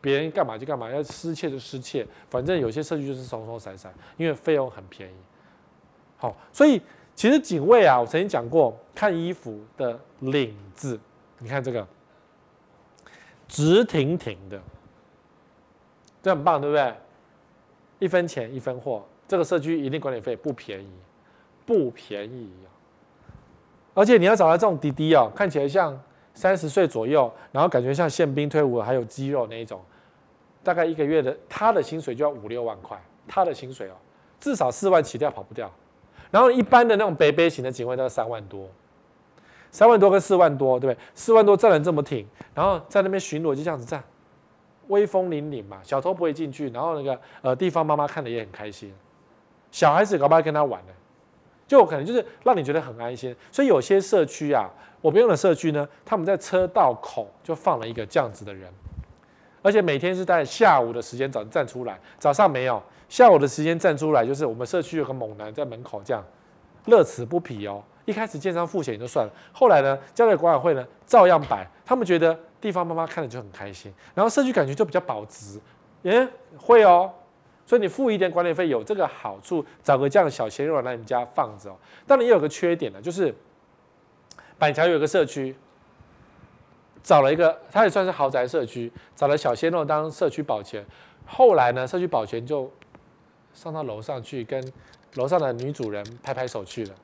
别人干嘛就干嘛，要失窃就失窃，反正有些社区就是松松散散，因为费用很便宜。好，所以其实警卫啊，我曾经讲过，看衣服的领子，你看这个直挺挺的。这很棒，对不对？一分钱一分货，这个社区一定管理费不便宜，不便宜啊！而且你要找到这种滴滴哦，看起来像三十岁左右，然后感觉像宪兵退伍还有肌肉那一种，大概一个月的他的薪水就要五六万块，他的薪水哦，至少四万起跳跑不掉。然后一般的那种北北型的警卫都要三万多，三万多跟四万多，对不对？四万多站得这么挺，然后在那边巡逻就这样子站。威风凛凛嘛，小偷不会进去，然后那个呃地方妈妈看的也很开心，小孩子搞不好跟他玩呢，就可能就是让你觉得很安心。所以有些社区啊，我们用的社区呢，他们在车道口就放了一个这样子的人，而且每天是在下午的时间早站出来，早上没有，下午的时间站出来，就是我们社区有个猛男在门口这样乐此不疲哦。一开始建商付钱也就算了，后来呢，交给管委会呢照样摆，他们觉得。地方妈妈看了就很开心，然后社区感觉就比较保值，耶，会哦，所以你付一点管理费有这个好处，找个这样的小鲜肉来你们家放着哦。当然也有个缺点呢，就是板桥有个社区，找了一个，他也算是豪宅社区，找了小鲜肉当社区保全，后来呢，社区保全就上到楼上去跟楼上的女主人拍拍手去了。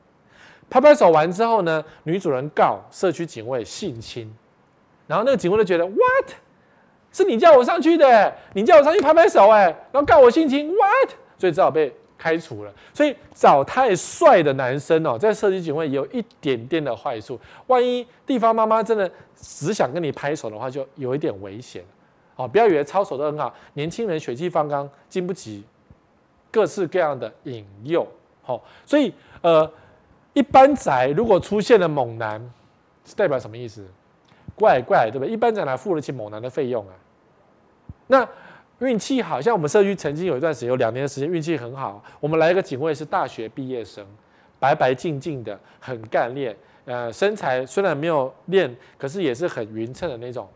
拍拍手完之后呢，女主人告社区警卫性侵，然后那个警卫就觉得 what，是你叫我上去的，你叫我上去拍拍手哎，然后告我性侵 what，所以只好被开除了。所以找太帅的男生哦，在社区警卫有一点点的坏处，万一地方妈妈真的只想跟你拍手的话，就有一点危险哦。不要以为操守都很好，年轻人血气方刚，经不起各式各样的引诱。好，所以呃。一般宅如果出现了猛男，是代表什么意思？怪怪，对不对？一般宅哪付得起猛男的费用啊？那运气好，像我们社区曾经有一段时间，有两年的时间运气很好，我们来一个警卫是大学毕业生，白白净净的，很干练，呃，身材虽然没有练，可是也是很匀称的那种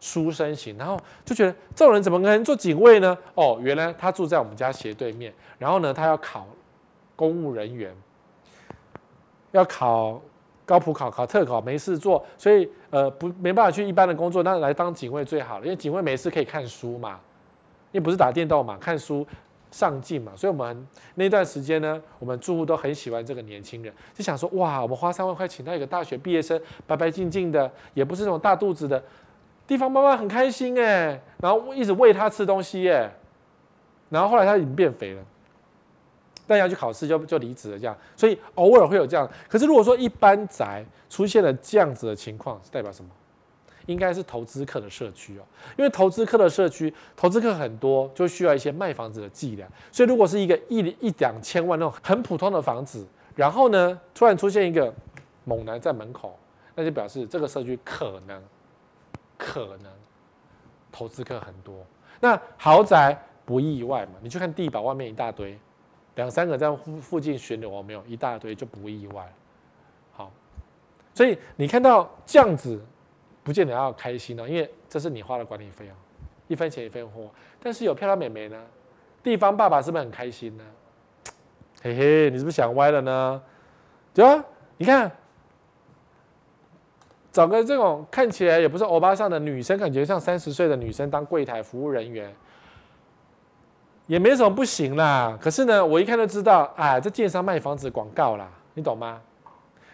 书生型。然后就觉得这种人怎么可能做警卫呢？哦，原来他住在我们家斜对面，然后呢，他要考公务人员。要考高普考、考特考，没事做，所以呃不没办法去一般的工作，那来当警卫最好了，因为警卫没事可以看书嘛，因为不是打电动嘛，看书上进嘛，所以我们那段时间呢，我们住户都很喜欢这个年轻人，就想说哇，我们花三万块请到一个大学毕业生，白白净净的，也不是那种大肚子的，地方妈妈很开心哎，然后一直喂他吃东西耶，然后后来他已经变肥了。但要去考试就就离职了，这样，所以偶尔会有这样。可是如果说一般宅出现了这样子的情况，是代表什么？应该是投资客的社区哦，因为投资客的社区，投资客很多，就需要一些卖房子的伎俩。所以如果是一个一一两千万那种很普通的房子，然后呢，突然出现一个猛男在门口，那就表示这个社区可能可能投资客很多。那豪宅不意外嘛？你去看地宝外面一大堆。两三个在附附近巡逻，没有一大堆就不意外。好，所以你看到这样子，不见得要开心哦，因为这是你花的管理费啊，一分钱一分货。但是有漂亮美眉呢，地方爸爸是不是很开心呢？嘿嘿，你是不是想歪了呢？对啊，你看，找个这种看起来也不是欧巴桑的女生，感觉像三十岁的女生当柜台服务人员。也没什么不行啦，可是呢，我一看就知道，哎，这建商卖房子广告啦，你懂吗？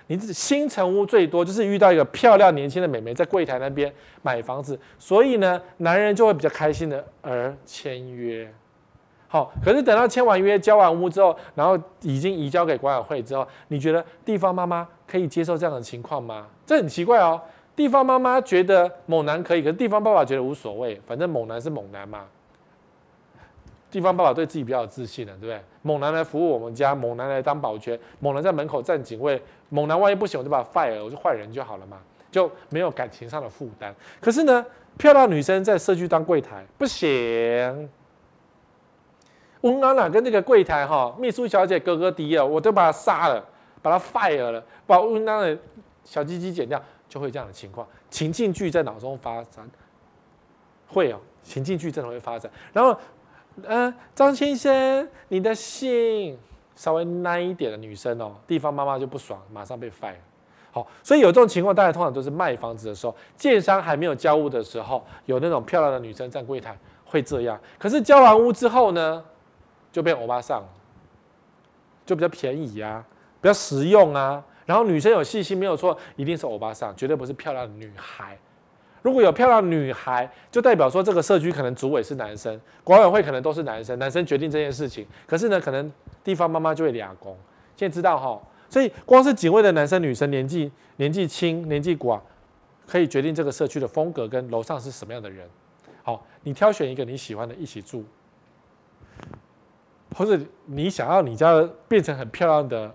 你新成屋最多就是遇到一个漂亮年轻的美眉在柜台那边买房子，所以呢，男人就会比较开心的而签约。好，可是等到签完约、交完屋之后，然后已经移交给管委会之后，你觉得地方妈妈可以接受这样的情况吗？这很奇怪哦。地方妈妈觉得猛男可以，可是地方爸爸觉得无所谓，反正猛男是猛男嘛。地方爸爸对自己比较有自信的，对不对？猛男来服务我们家，猛男来当保全，猛男在门口站警卫，猛男万一不行，我就把他 fire，我就换人就好了嘛，就没有感情上的负担。可是呢，漂亮女生在社区当柜台不行，温安娜跟那个柜台哈秘书小姐哥哥迪尔，我都把他杀了，把他 fire 了，把温安的小鸡鸡剪掉，就会这样的情况，情境剧在脑中发展，会哦，情境剧真的会发展，然后。嗯、张先生，你的信稍微 nice 一点的女生哦，地方妈妈就不爽，马上被 fire。好，所以有这种情况，大家通常都是卖房子的时候，建商还没有交屋的时候，有那种漂亮的女生站柜台会这样。可是交完屋之后呢，就变欧巴桑，就比较便宜啊，比较实用啊。然后女生有细心没有错，一定是欧巴桑，绝对不是漂亮的女孩。如果有漂亮女孩，就代表说这个社区可能主委是男生，管委会可能都是男生，男生决定这件事情。可是呢，可能地方妈妈就会俩公。现在知道哈，所以光是警卫的男生女生年纪年纪轻年纪广，可以决定这个社区的风格跟楼上是什么样的人。好，你挑选一个你喜欢的一起住，或者你想要你家变成很漂亮的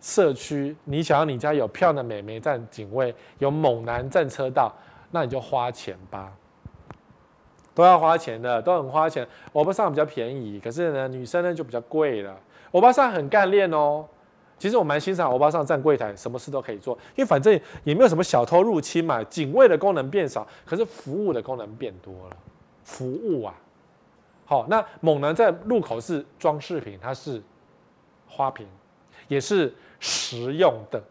社区，你想要你家有漂亮的美眉站警卫，有猛男站车道。那你就花钱吧，都要花钱的，都很花钱。欧巴桑比较便宜，可是呢，女生呢就比较贵了。欧巴桑很干练哦，其实我蛮欣赏欧巴桑站柜台，什么事都可以做，因为反正也没有什么小偷入侵嘛。警卫的功能变少，可是服务的功能变多了。服务啊，好，那猛男在路口是装饰品，它是花瓶，也是实用的。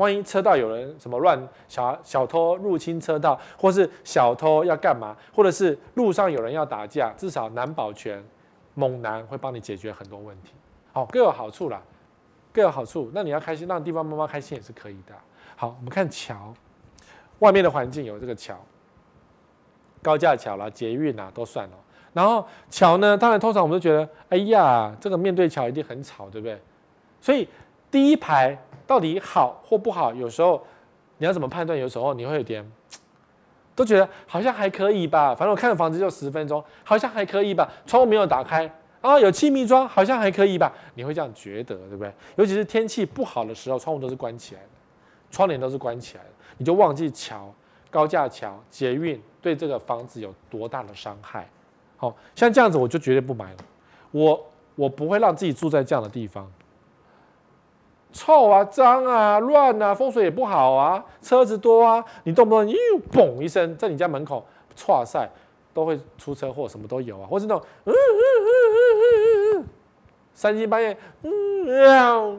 万一车道有人什么乱小小偷入侵车道，或是小偷要干嘛，或者是路上有人要打架，至少男保全猛男会帮你解决很多问题。好，各有好处啦，各有好处。那你要开心，让地方妈妈开心也是可以的。好，我们看桥，外面的环境有这个桥，高架桥啦、捷运啦都算了。然后桥呢，当然通常我们都觉得，哎呀，这个面对桥一定很吵，对不对？所以第一排到底好或不好，有时候你要怎么判断？有时候你会有点 都觉得好像还可以吧，反正我看的房子就十分钟，好像还可以吧。窗户没有打开啊，有气密装，好像还可以吧。你会这样觉得，对不对？尤其是天气不好的时候，窗户都是关起来的，窗帘都是关起来的，你就忘记桥、高架桥、捷运对这个房子有多大的伤害。好像这样子，我就绝对不买了。我我不会让自己住在这样的地方，臭啊、脏啊、乱啊，风水也不好啊，车子多啊，你动不动又嘣一声在你家门口，剉赛都会出车祸，什么都有啊，或是那种嗯嗯嗯嗯嗯，三更半夜嗯喵，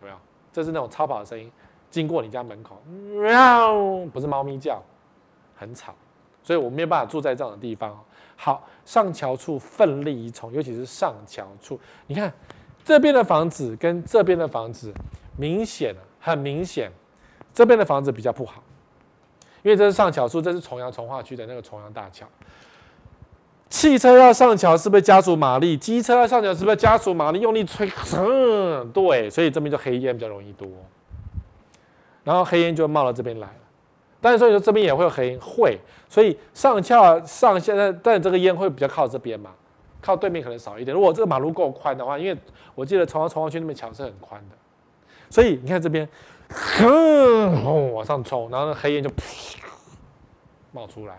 没有，这是那种超跑的声音经过你家门口喵，不是猫咪叫，很吵，所以我没有办法住在这样的地方。好，上桥处奋力一冲，尤其是上桥处。你看这边的房子跟这边的房子，明显很明显，这边的房子比较不好，因为这是上桥处，这是重阳重划区的那个重阳大桥。汽车要上桥是不是加速马力？机车要上桥是不是加速马力？用力吹，嗯，对，所以这边就黑烟比较容易多，然后黑烟就冒到这边来了。但是所以说这边也会有黑烟，会，所以上桥上现在，但这个烟会比较靠这边嘛，靠对面可能少一点。如果这个马路够宽的话，因为我记得重阳重划区那边桥是很宽的，所以你看这边，哼，往上冲，然后那黑烟就冒出来，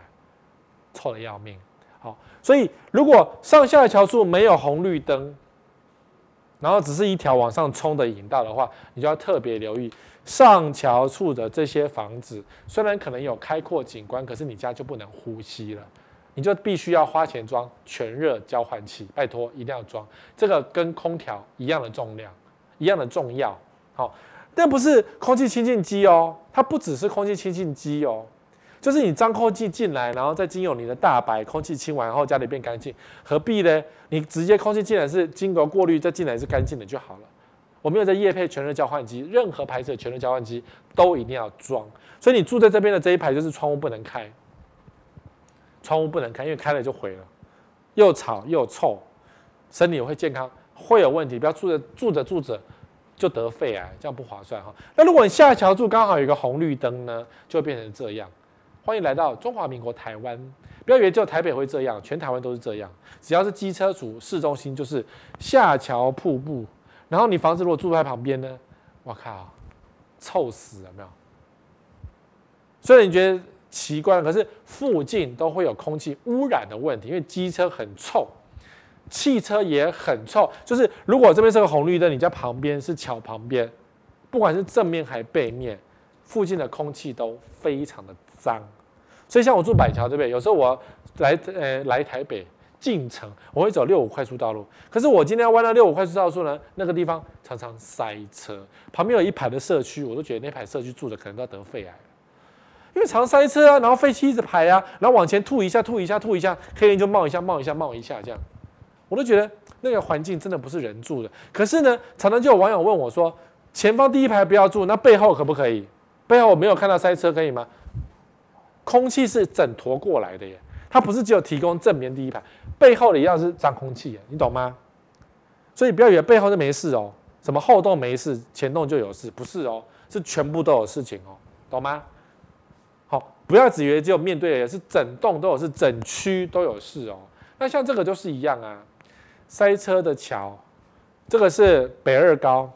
臭的要命。好，所以如果上下的桥处没有红绿灯，然后只是一条往上冲的引道的话，你就要特别留意。上桥处的这些房子，虽然可能有开阔景观，可是你家就不能呼吸了，你就必须要花钱装全热交换器，拜托一定要装，这个跟空调一样的重量，一样的重要。好，但不是空气清净机哦，它不只是空气清净机哦，就是你脏空气进来，然后再经由你的大白空气清完后，家里变干净，何必呢？你直接空气进来是经过过滤再进来是干净的就好了。我没有在业配全热交换机，任何牌子的全热交换机都一定要装。所以你住在这边的这一排就是窗户不能开，窗户不能开，因为开了就毁了，又吵又臭，身体会健康会有问题。不要住着住着住着就得肺癌，这样不划算哈。那如果你下桥住刚好有一个红绿灯呢，就会变成这样。欢迎来到中华民国台湾，不要以为只有台北会这样，全台湾都是这样。只要是机车族，市中心就是下桥瀑布。然后你房子如果住在旁边呢？我靠，臭死了没有？虽然你觉得奇怪，可是附近都会有空气污染的问题，因为机车很臭，汽车也很臭。就是如果这边是个红绿灯，你在旁边是桥旁边，不管是正面还是背面，附近的空气都非常的脏。所以像我住板桥这边，有时候我来呃来台北。进城我会走六五快速道路，可是我今天要弯到六五快速道路呢，那个地方常常塞车，旁边有一排的社区，我都觉得那排社区住的可能都要得肺癌，因为常塞车啊，然后废气一直排啊，然后往前吐一下吐一下吐一下，黑烟就冒一下冒一下冒一下这样，我都觉得那个环境真的不是人住的。可是呢，常常就有网友问我说，前方第一排不要住，那背后可不可以？背后我没有看到塞车，可以吗？空气是整坨过来的耶。它不是只有提供正面第一排，背后的一样是脏空气耶，你懂吗？所以不要以为背后就没事哦，什么后洞没事，前洞就有事，不是哦，是全部都有事情哦，懂吗？不要只以为只有面对的，是整栋都有事，整区都有事哦。那像这个就是一样啊，塞车的桥，这个是北二高，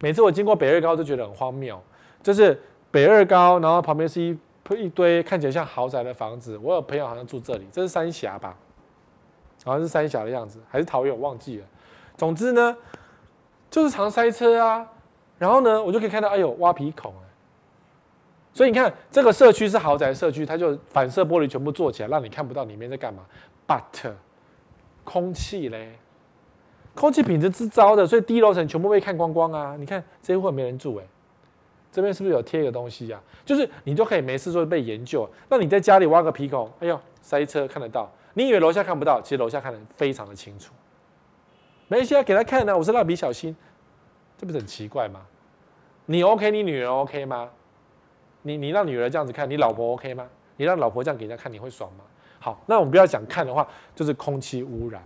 每次我经过北二高都觉得很荒谬，就是北二高，然后旁边是一。一堆看起来像豪宅的房子，我有朋友好像住这里，这是三峡吧？好像是三峡的样子，还是桃园？我忘记了。总之呢，就是常塞车啊。然后呢，我就可以看到，哎呦，挖鼻孔啊。所以你看，这个社区是豪宅社区，它就反射玻璃全部做起来，让你看不到里面在干嘛。But 空气嘞，空气品质之糟的，所以低楼层全部被看光光啊。你看这一户没人住哎、欸，这边是不是有贴一个东西呀、啊？就是你都可以没事做被研究。那你在家里挖个鼻孔，哎呦，塞车看得到。你以为楼下看不到，其实楼下看得非常的清楚。没事啊，给他看呢、我是蜡笔小新，这不是很奇怪吗？你 OK，你女儿 OK 吗？你你让女儿这样子看，你老婆 OK 吗？你让老婆这样给人家看，你会爽吗？好，那我们不要讲看的话，就是空气污染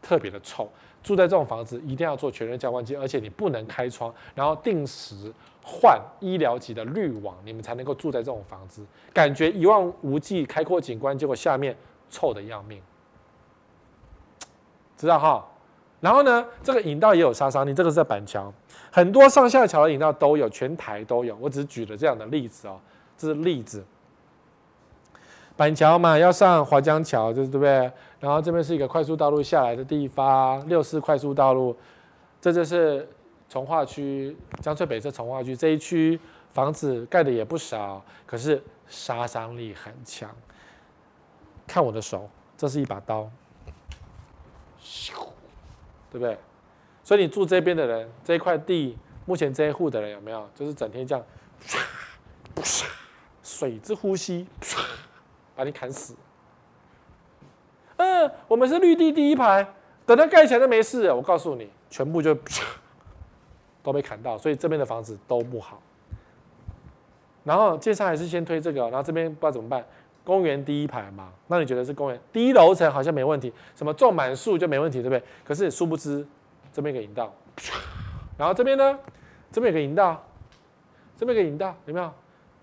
特别的臭。住在这种房子一定要做全热交换机，而且你不能开窗，然后定时换医疗级的滤网，你们才能够住在这种房子。感觉一望无际、开阔景观，结果下面臭的要命，知道哈？然后呢，这个引道也有杀伤力，这个是在板桥，很多上下桥的引道都有，全台都有。我只举了这样的例子哦，这是例子。板桥嘛，要上华江桥，就是对不对？然后这边是一个快速道路下来的地方，六四快速道路，这就是从化区，江翠北侧从化区这一区房子盖的也不少，可是杀伤力很强。看我的手，这是一把刀，对不对？所以你住这边的人，这一块地，目前这一户的人有没有？就是整天这样，唰唰，水之呼吸，唰。把你砍死！嗯，我们是绿地第一排，等它盖起来就没事。我告诉你，全部就都被砍到，所以这边的房子都不好。然后介绍还是先推这个，然后这边不知道怎么办。公园第一排嘛，那你觉得是公园第一楼层好像没问题，什么种满树就没问题，对不对？可是殊不知这边有个引道，然后这边呢，这边有个引道，这边有个引道，有没有？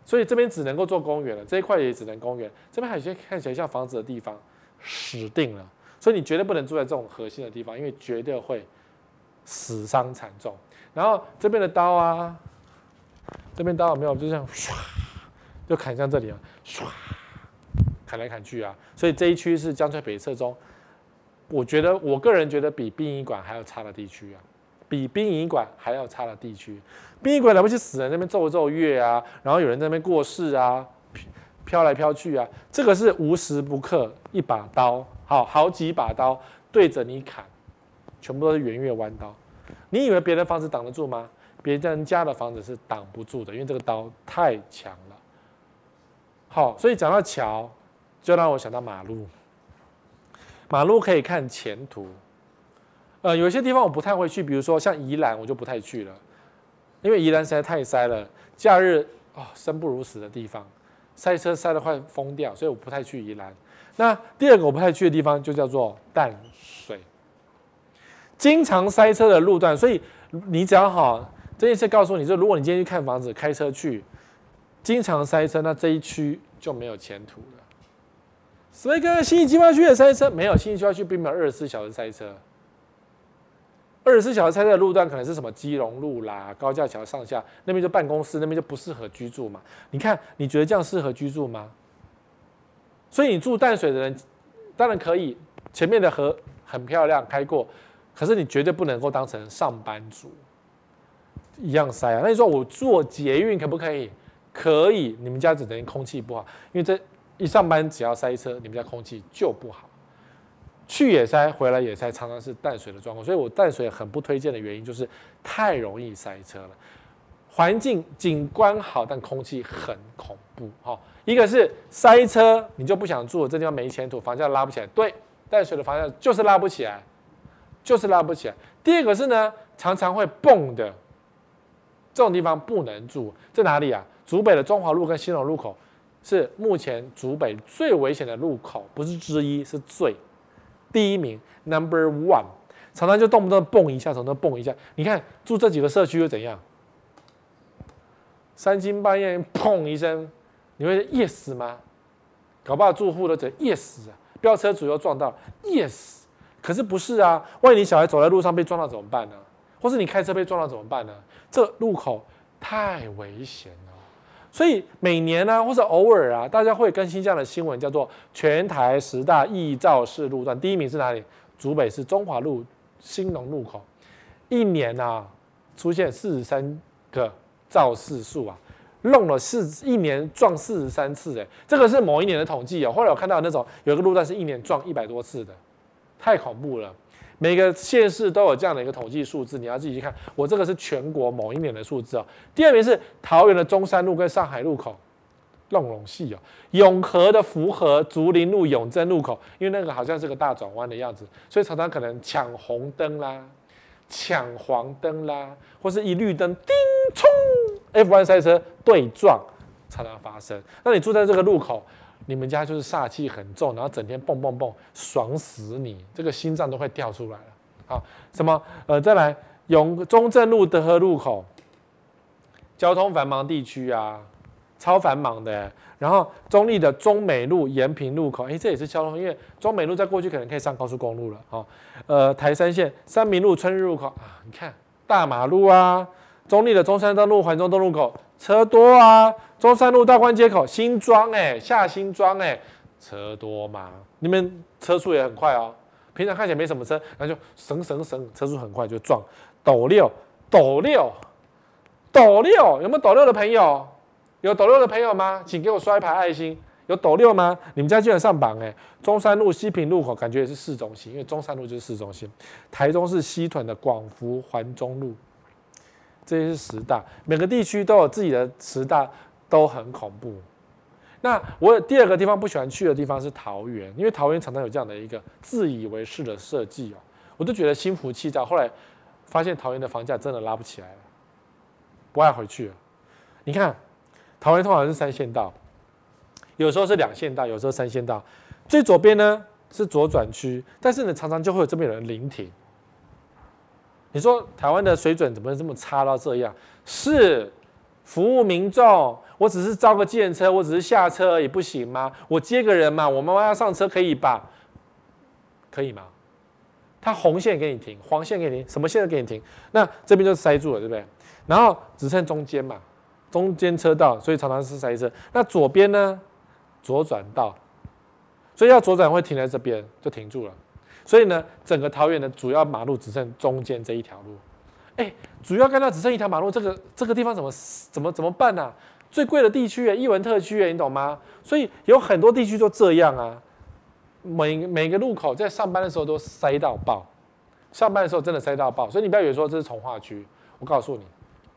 所以这边只能够做公园了，这一块也只能公园。这边还有些看起来像房子的地方，死定了。所以你绝对不能住在这种核心的地方，因为绝对会死伤惨重。然后这边的刀啊，这边刀有没有？就这样唰，就砍向这里啊，唰，砍来砍去啊。所以这一区是江翠北侧中，我觉得我个人觉得比殡仪馆还要差的地区啊。比殡仪馆还要差的地区，殡仪馆了不起，死人那边奏奏乐啊，然后有人在那边过世啊，飘来飘去啊，这个是无时不刻一把刀，好好几把刀对着你砍，全部都是圆月弯刀。你以为别人房子挡得住吗？别人家的房子是挡不住的，因为这个刀太强了。好，所以讲到桥，就让我想到马路，马路可以看前途。呃，有些地方我不太会去，比如说像宜兰，我就不太去了，因为宜兰实在太塞了，假日啊、生不如死的地方，塞车塞得快疯掉，所以我不太去宜兰。那第二个我不太去的地方就叫做淡水，经常塞车的路段，所以你只要好这件事告诉你，就如果你今天去看房子，开车去，经常塞车，那这一区就没有前途了。所以跟信义计划区也塞车，没有新义计划区并没有二十四小时塞车。二十四小时塞车的路段可能是什么基隆路啦、高架桥上下那边就办公室，那边就不适合居住嘛？你看，你觉得这样适合居住吗？所以你住淡水的人当然可以，前面的河很漂亮开过，可是你绝对不能够当成上班族一样塞啊。那你说我坐捷运可不可以？可以，你们家只能空气不好，因为这一上班只要塞车，你们家空气就不好。去也塞，回来也塞，常常是淡水的状况，所以我淡水很不推荐的原因就是太容易塞车了。环境景观好，但空气很恐怖。哈，一个是塞车，你就不想住，这地方没前途，房价拉不起来。对，淡水的房价就是拉不起来，就是拉不起来。第二个是呢，常常会蹦的，这种地方不能住。在哪里啊？竹北的中华路跟新隆路口是目前竹北最危险的路口，不是之一，是最。第一名，Number One，常常就动不动蹦一下，从那蹦一下。你看住这几个社区又怎样？三更半夜砰一声，你会噎死吗？搞不好住户都得噎死啊！飙车主又撞到，噎死。可是不是啊？万一你小孩走在路上被撞到怎么办呢？或是你开车被撞到怎么办呢？这路口太危险了。所以每年呢、或者偶尔啊，大家会更新这样的新闻，叫做全台十大易肇事路段。第一名是哪里？竹北市中华路兴隆路口，一年啊出现四十三个肇事数啊，弄了四一年撞四十三次，哎，这个是某一年的统计哦。后来我看到那种有一个路段是一年撞一百多次的，太恐怖了。每个县市都有这样的一个统计数字，你要自己去看。我这个是全国某一年的数字哦。第二名是桃园的中山路跟上海路口，弄龙戏哦。永和的福和、竹林路、永贞路口，因为那个好像是个大转弯的样子，所以常常可能抢红灯啦、抢黄灯啦，或是一绿灯，叮冲，F1 赛车对撞，常常发生。那你住在这个路口，你们家就是煞气很重，然后整天蹦蹦蹦，爽死你，这个心脏都会跳出来了。好，什么？呃，再来永中正路德和路口，交通繁忙地区啊，超繁忙的。然后中立的中美路延平路口，哎，这也是交通，因为中美路在过去可能可以上高速公路了。好，呃，台三线三民路春日路口啊，你看大马路啊，中立的中山东路环中东路口车多啊。中山路大关街口，新庄哎，下新庄哎，车多吗？你们车速也很快哦。平常看起来没什么车，然后就省省省，车速很快就撞。斗六，斗六，斗六，有没有斗六的朋友？有斗六的朋友吗？请给我刷一排爱心。有斗六吗？你们家居然上榜哎！中山路西平路口，感觉也是市中心，因为中山路就是市中心。台中市西屯的广福环中路，这些是十大，每个地区都有自己的十大。都很恐怖。那我第二个地方不喜欢去的地方是桃园，因为桃园常常有这样的一个自以为是的设计哦，我都觉得心浮气躁。后来发现桃园的房价真的拉不起来了，不爱回去了。你看，桃园通常是三线道，有时候是两线道，有时候三线道。最左边呢是左转区，但是呢常常就会有这边有人临停。你说台湾的水准怎么这么差到这样？是。服务民众，我只是招个计程车，我只是下车而已，不行吗？我接个人嘛，我妈妈要上车可以吧？可以吗？他红线给你停，黄线给你停，什么线都给你停，那这边就塞住了，对不对？然后只剩中间嘛，中间车道，所以常常是塞车。那左边呢？左转道，所以要左转会停在这边，就停住了。所以呢，整个桃园的主要马路只剩中间这一条路。哎，主要干道只剩一条马路，这个这个地方怎么怎么怎么办呢、啊？最贵的地区哎，艺文特区哎，你懂吗？所以有很多地区都这样啊，每每个路口在上班的时候都塞到爆，上班的时候真的塞到爆。所以你不要以为说这是从化区，我告诉你，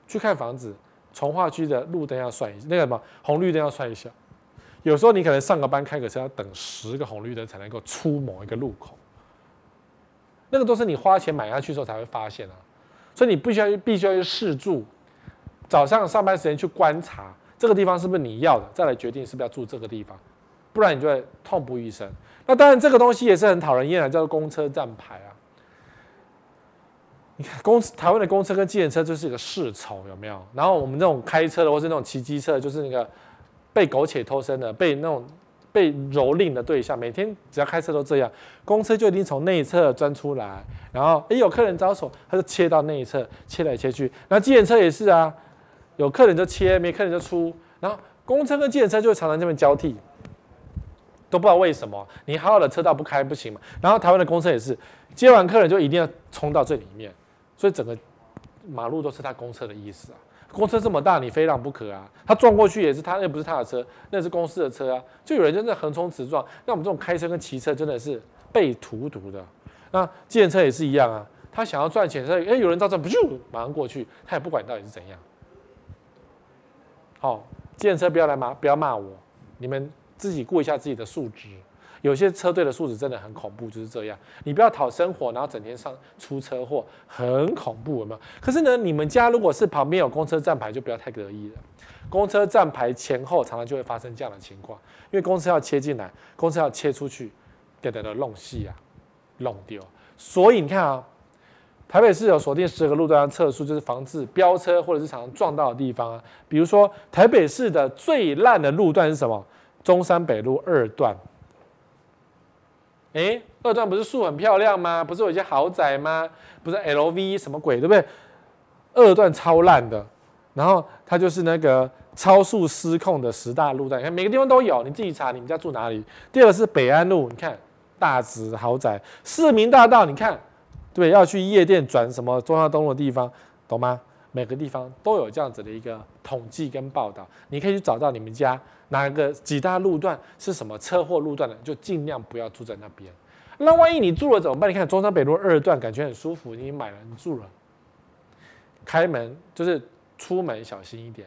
去看房子，从化区的路灯要算一，那个什么红绿灯要算一下。有时候你可能上个班开个车要等十个红绿灯才能够出某一个路口，那个都是你花钱买下去的时候才会发现啊。所以你必须要必须要去试住，早上上班时间去观察这个地方是不是你要的，再来决定是不是要住这个地方，不然你就会痛不欲生。那当然这个东西也是很讨人厌的，叫做公车站牌啊。你看公台湾的公车跟计程车就是一个世仇，有没有？然后我们这种开车的或是那种骑机车，就是那个被苟且偷生的，被那种。被蹂躏的对象，每天只要开车都这样，公车就一定从内侧钻出来，然后诶有客人招手，他就切到内侧，切来切去。那计程车也是啊，有客人就切，没客人就出。然后公车跟计程车就会常常这么交替，都不知道为什么。你好好的车道不开不行嘛？然后台湾的公车也是，接完客人就一定要冲到最里面，所以整个马路都是他公车的意思啊。公车这么大，你非让不可啊！他撞过去也是他，那不是他的车，那是公司的车啊！就有人真的横冲直撞，那我们这种开车跟骑车真的是被荼毒的。那计程车也是一样啊，他想要赚钱，所以哎，有人到这，不就马上过去，他也不管到底是怎样。好，计程车不要来骂，不要骂我，你们自己顾一下自己的素质。有些车队的素质真的很恐怖，就是这样。你不要讨生活，然后整天上出车祸，很恐怖，有没有？可是呢，你们家如果是旁边有公车站牌，就不要太得意了。公车站牌前后常常就会发生这样的情况，因为公车要切进来，公车要切出去，给得的弄细啊，弄丢。所以你看啊，台北市有锁定十个路段的测速，就是防止飙车或者是常常撞到的地方啊。比如说台北市的最烂的路段是什么？中山北路二段。哎，二段不是树很漂亮吗？不是有一些豪宅吗？不是 LV 什么鬼，对不对？二段超烂的，然后它就是那个超速失控的十大路段，你看每个地方都有，你自己查你们家住哪里。第二个是北安路，你看大直豪宅，市民大道，你看，对，要去夜店转什么中央东路的地方，懂吗？每个地方都有这样子的一个统计跟报道，你可以去找到你们家哪个几大路段是什么车祸路段的，就尽量不要住在那边那万一你住了怎么办？你看中山北路二段，感觉很舒服，你买了，你住了，开门就是出门小心一点，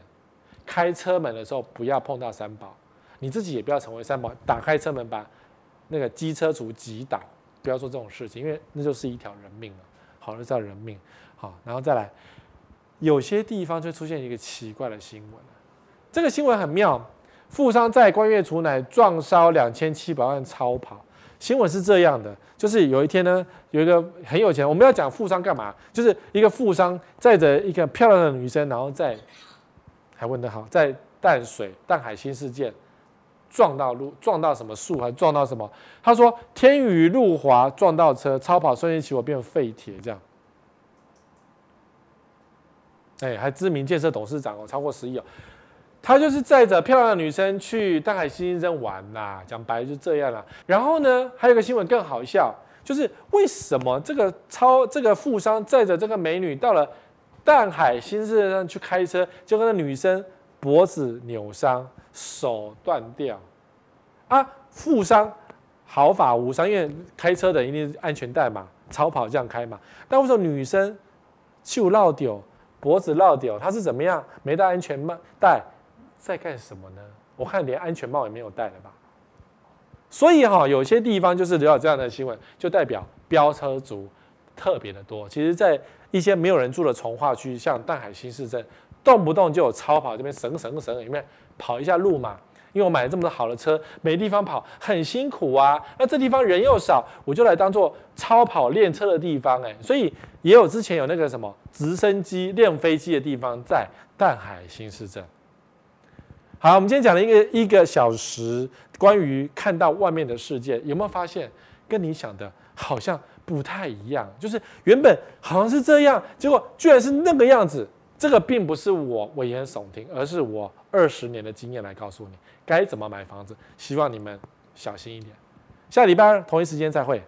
开车门的时候不要碰到三宝，你自己也不要成为三宝，打开车门把那个机车族击倒，不要做这种事情，因为那就是一条人命了。好，那叫人命。好，然后再来，有些地方就出现一个奇怪的新闻，这个新闻很妙，富商在官月储乃撞烧两千七百万超跑。新闻是这样的，就是有一天呢，有一个很有钱，我们要讲富商干嘛？就是一个富商载着一个漂亮的女生，然后在还问得好，在淡水淡海新世界撞到路，撞到什么树，还撞到什么？他说天雨路滑撞到车，超跑瞬间起火变废铁，这样。哎，还知名建设董事长哦，超过十亿哦。他就是载着漂亮的女生去淡海新生玩啦，讲白了就这样啦。然后呢，还有个新闻更好笑，就是为什么这个超这个富商载着这个美女到了淡海新生上去开车，就跟那女生脖子扭伤、手断掉啊？富商毫发无伤，因为开车的一定是安全带嘛，超跑这样开嘛。但为什么女生就落掉脖子落掉？他是怎么样？没戴安全帽戴？在干什么呢？我看连安全帽也没有戴了吧。所以哈，有些地方就是留有这样的新闻，就代表飙车族特别的多。其实，在一些没有人住的从化区，像淡海新市镇，动不动就有超跑这边省省省里面跑一下路嘛。因为我买了这么多好的车，没地方跑，很辛苦啊。那这地方人又少，我就来当做超跑练车的地方哎。所以也有之前有那个什么直升机练飞机的地方，在淡海新市镇。好，我们今天讲了一个一个小时，关于看到外面的世界，有没有发现跟你想的好像不太一样？就是原本好像是这样，结果居然是那个样子。这个并不是我危言耸听，而是我二十年的经验来告诉你该怎么买房子。希望你们小心一点。下礼拜同一时间再会。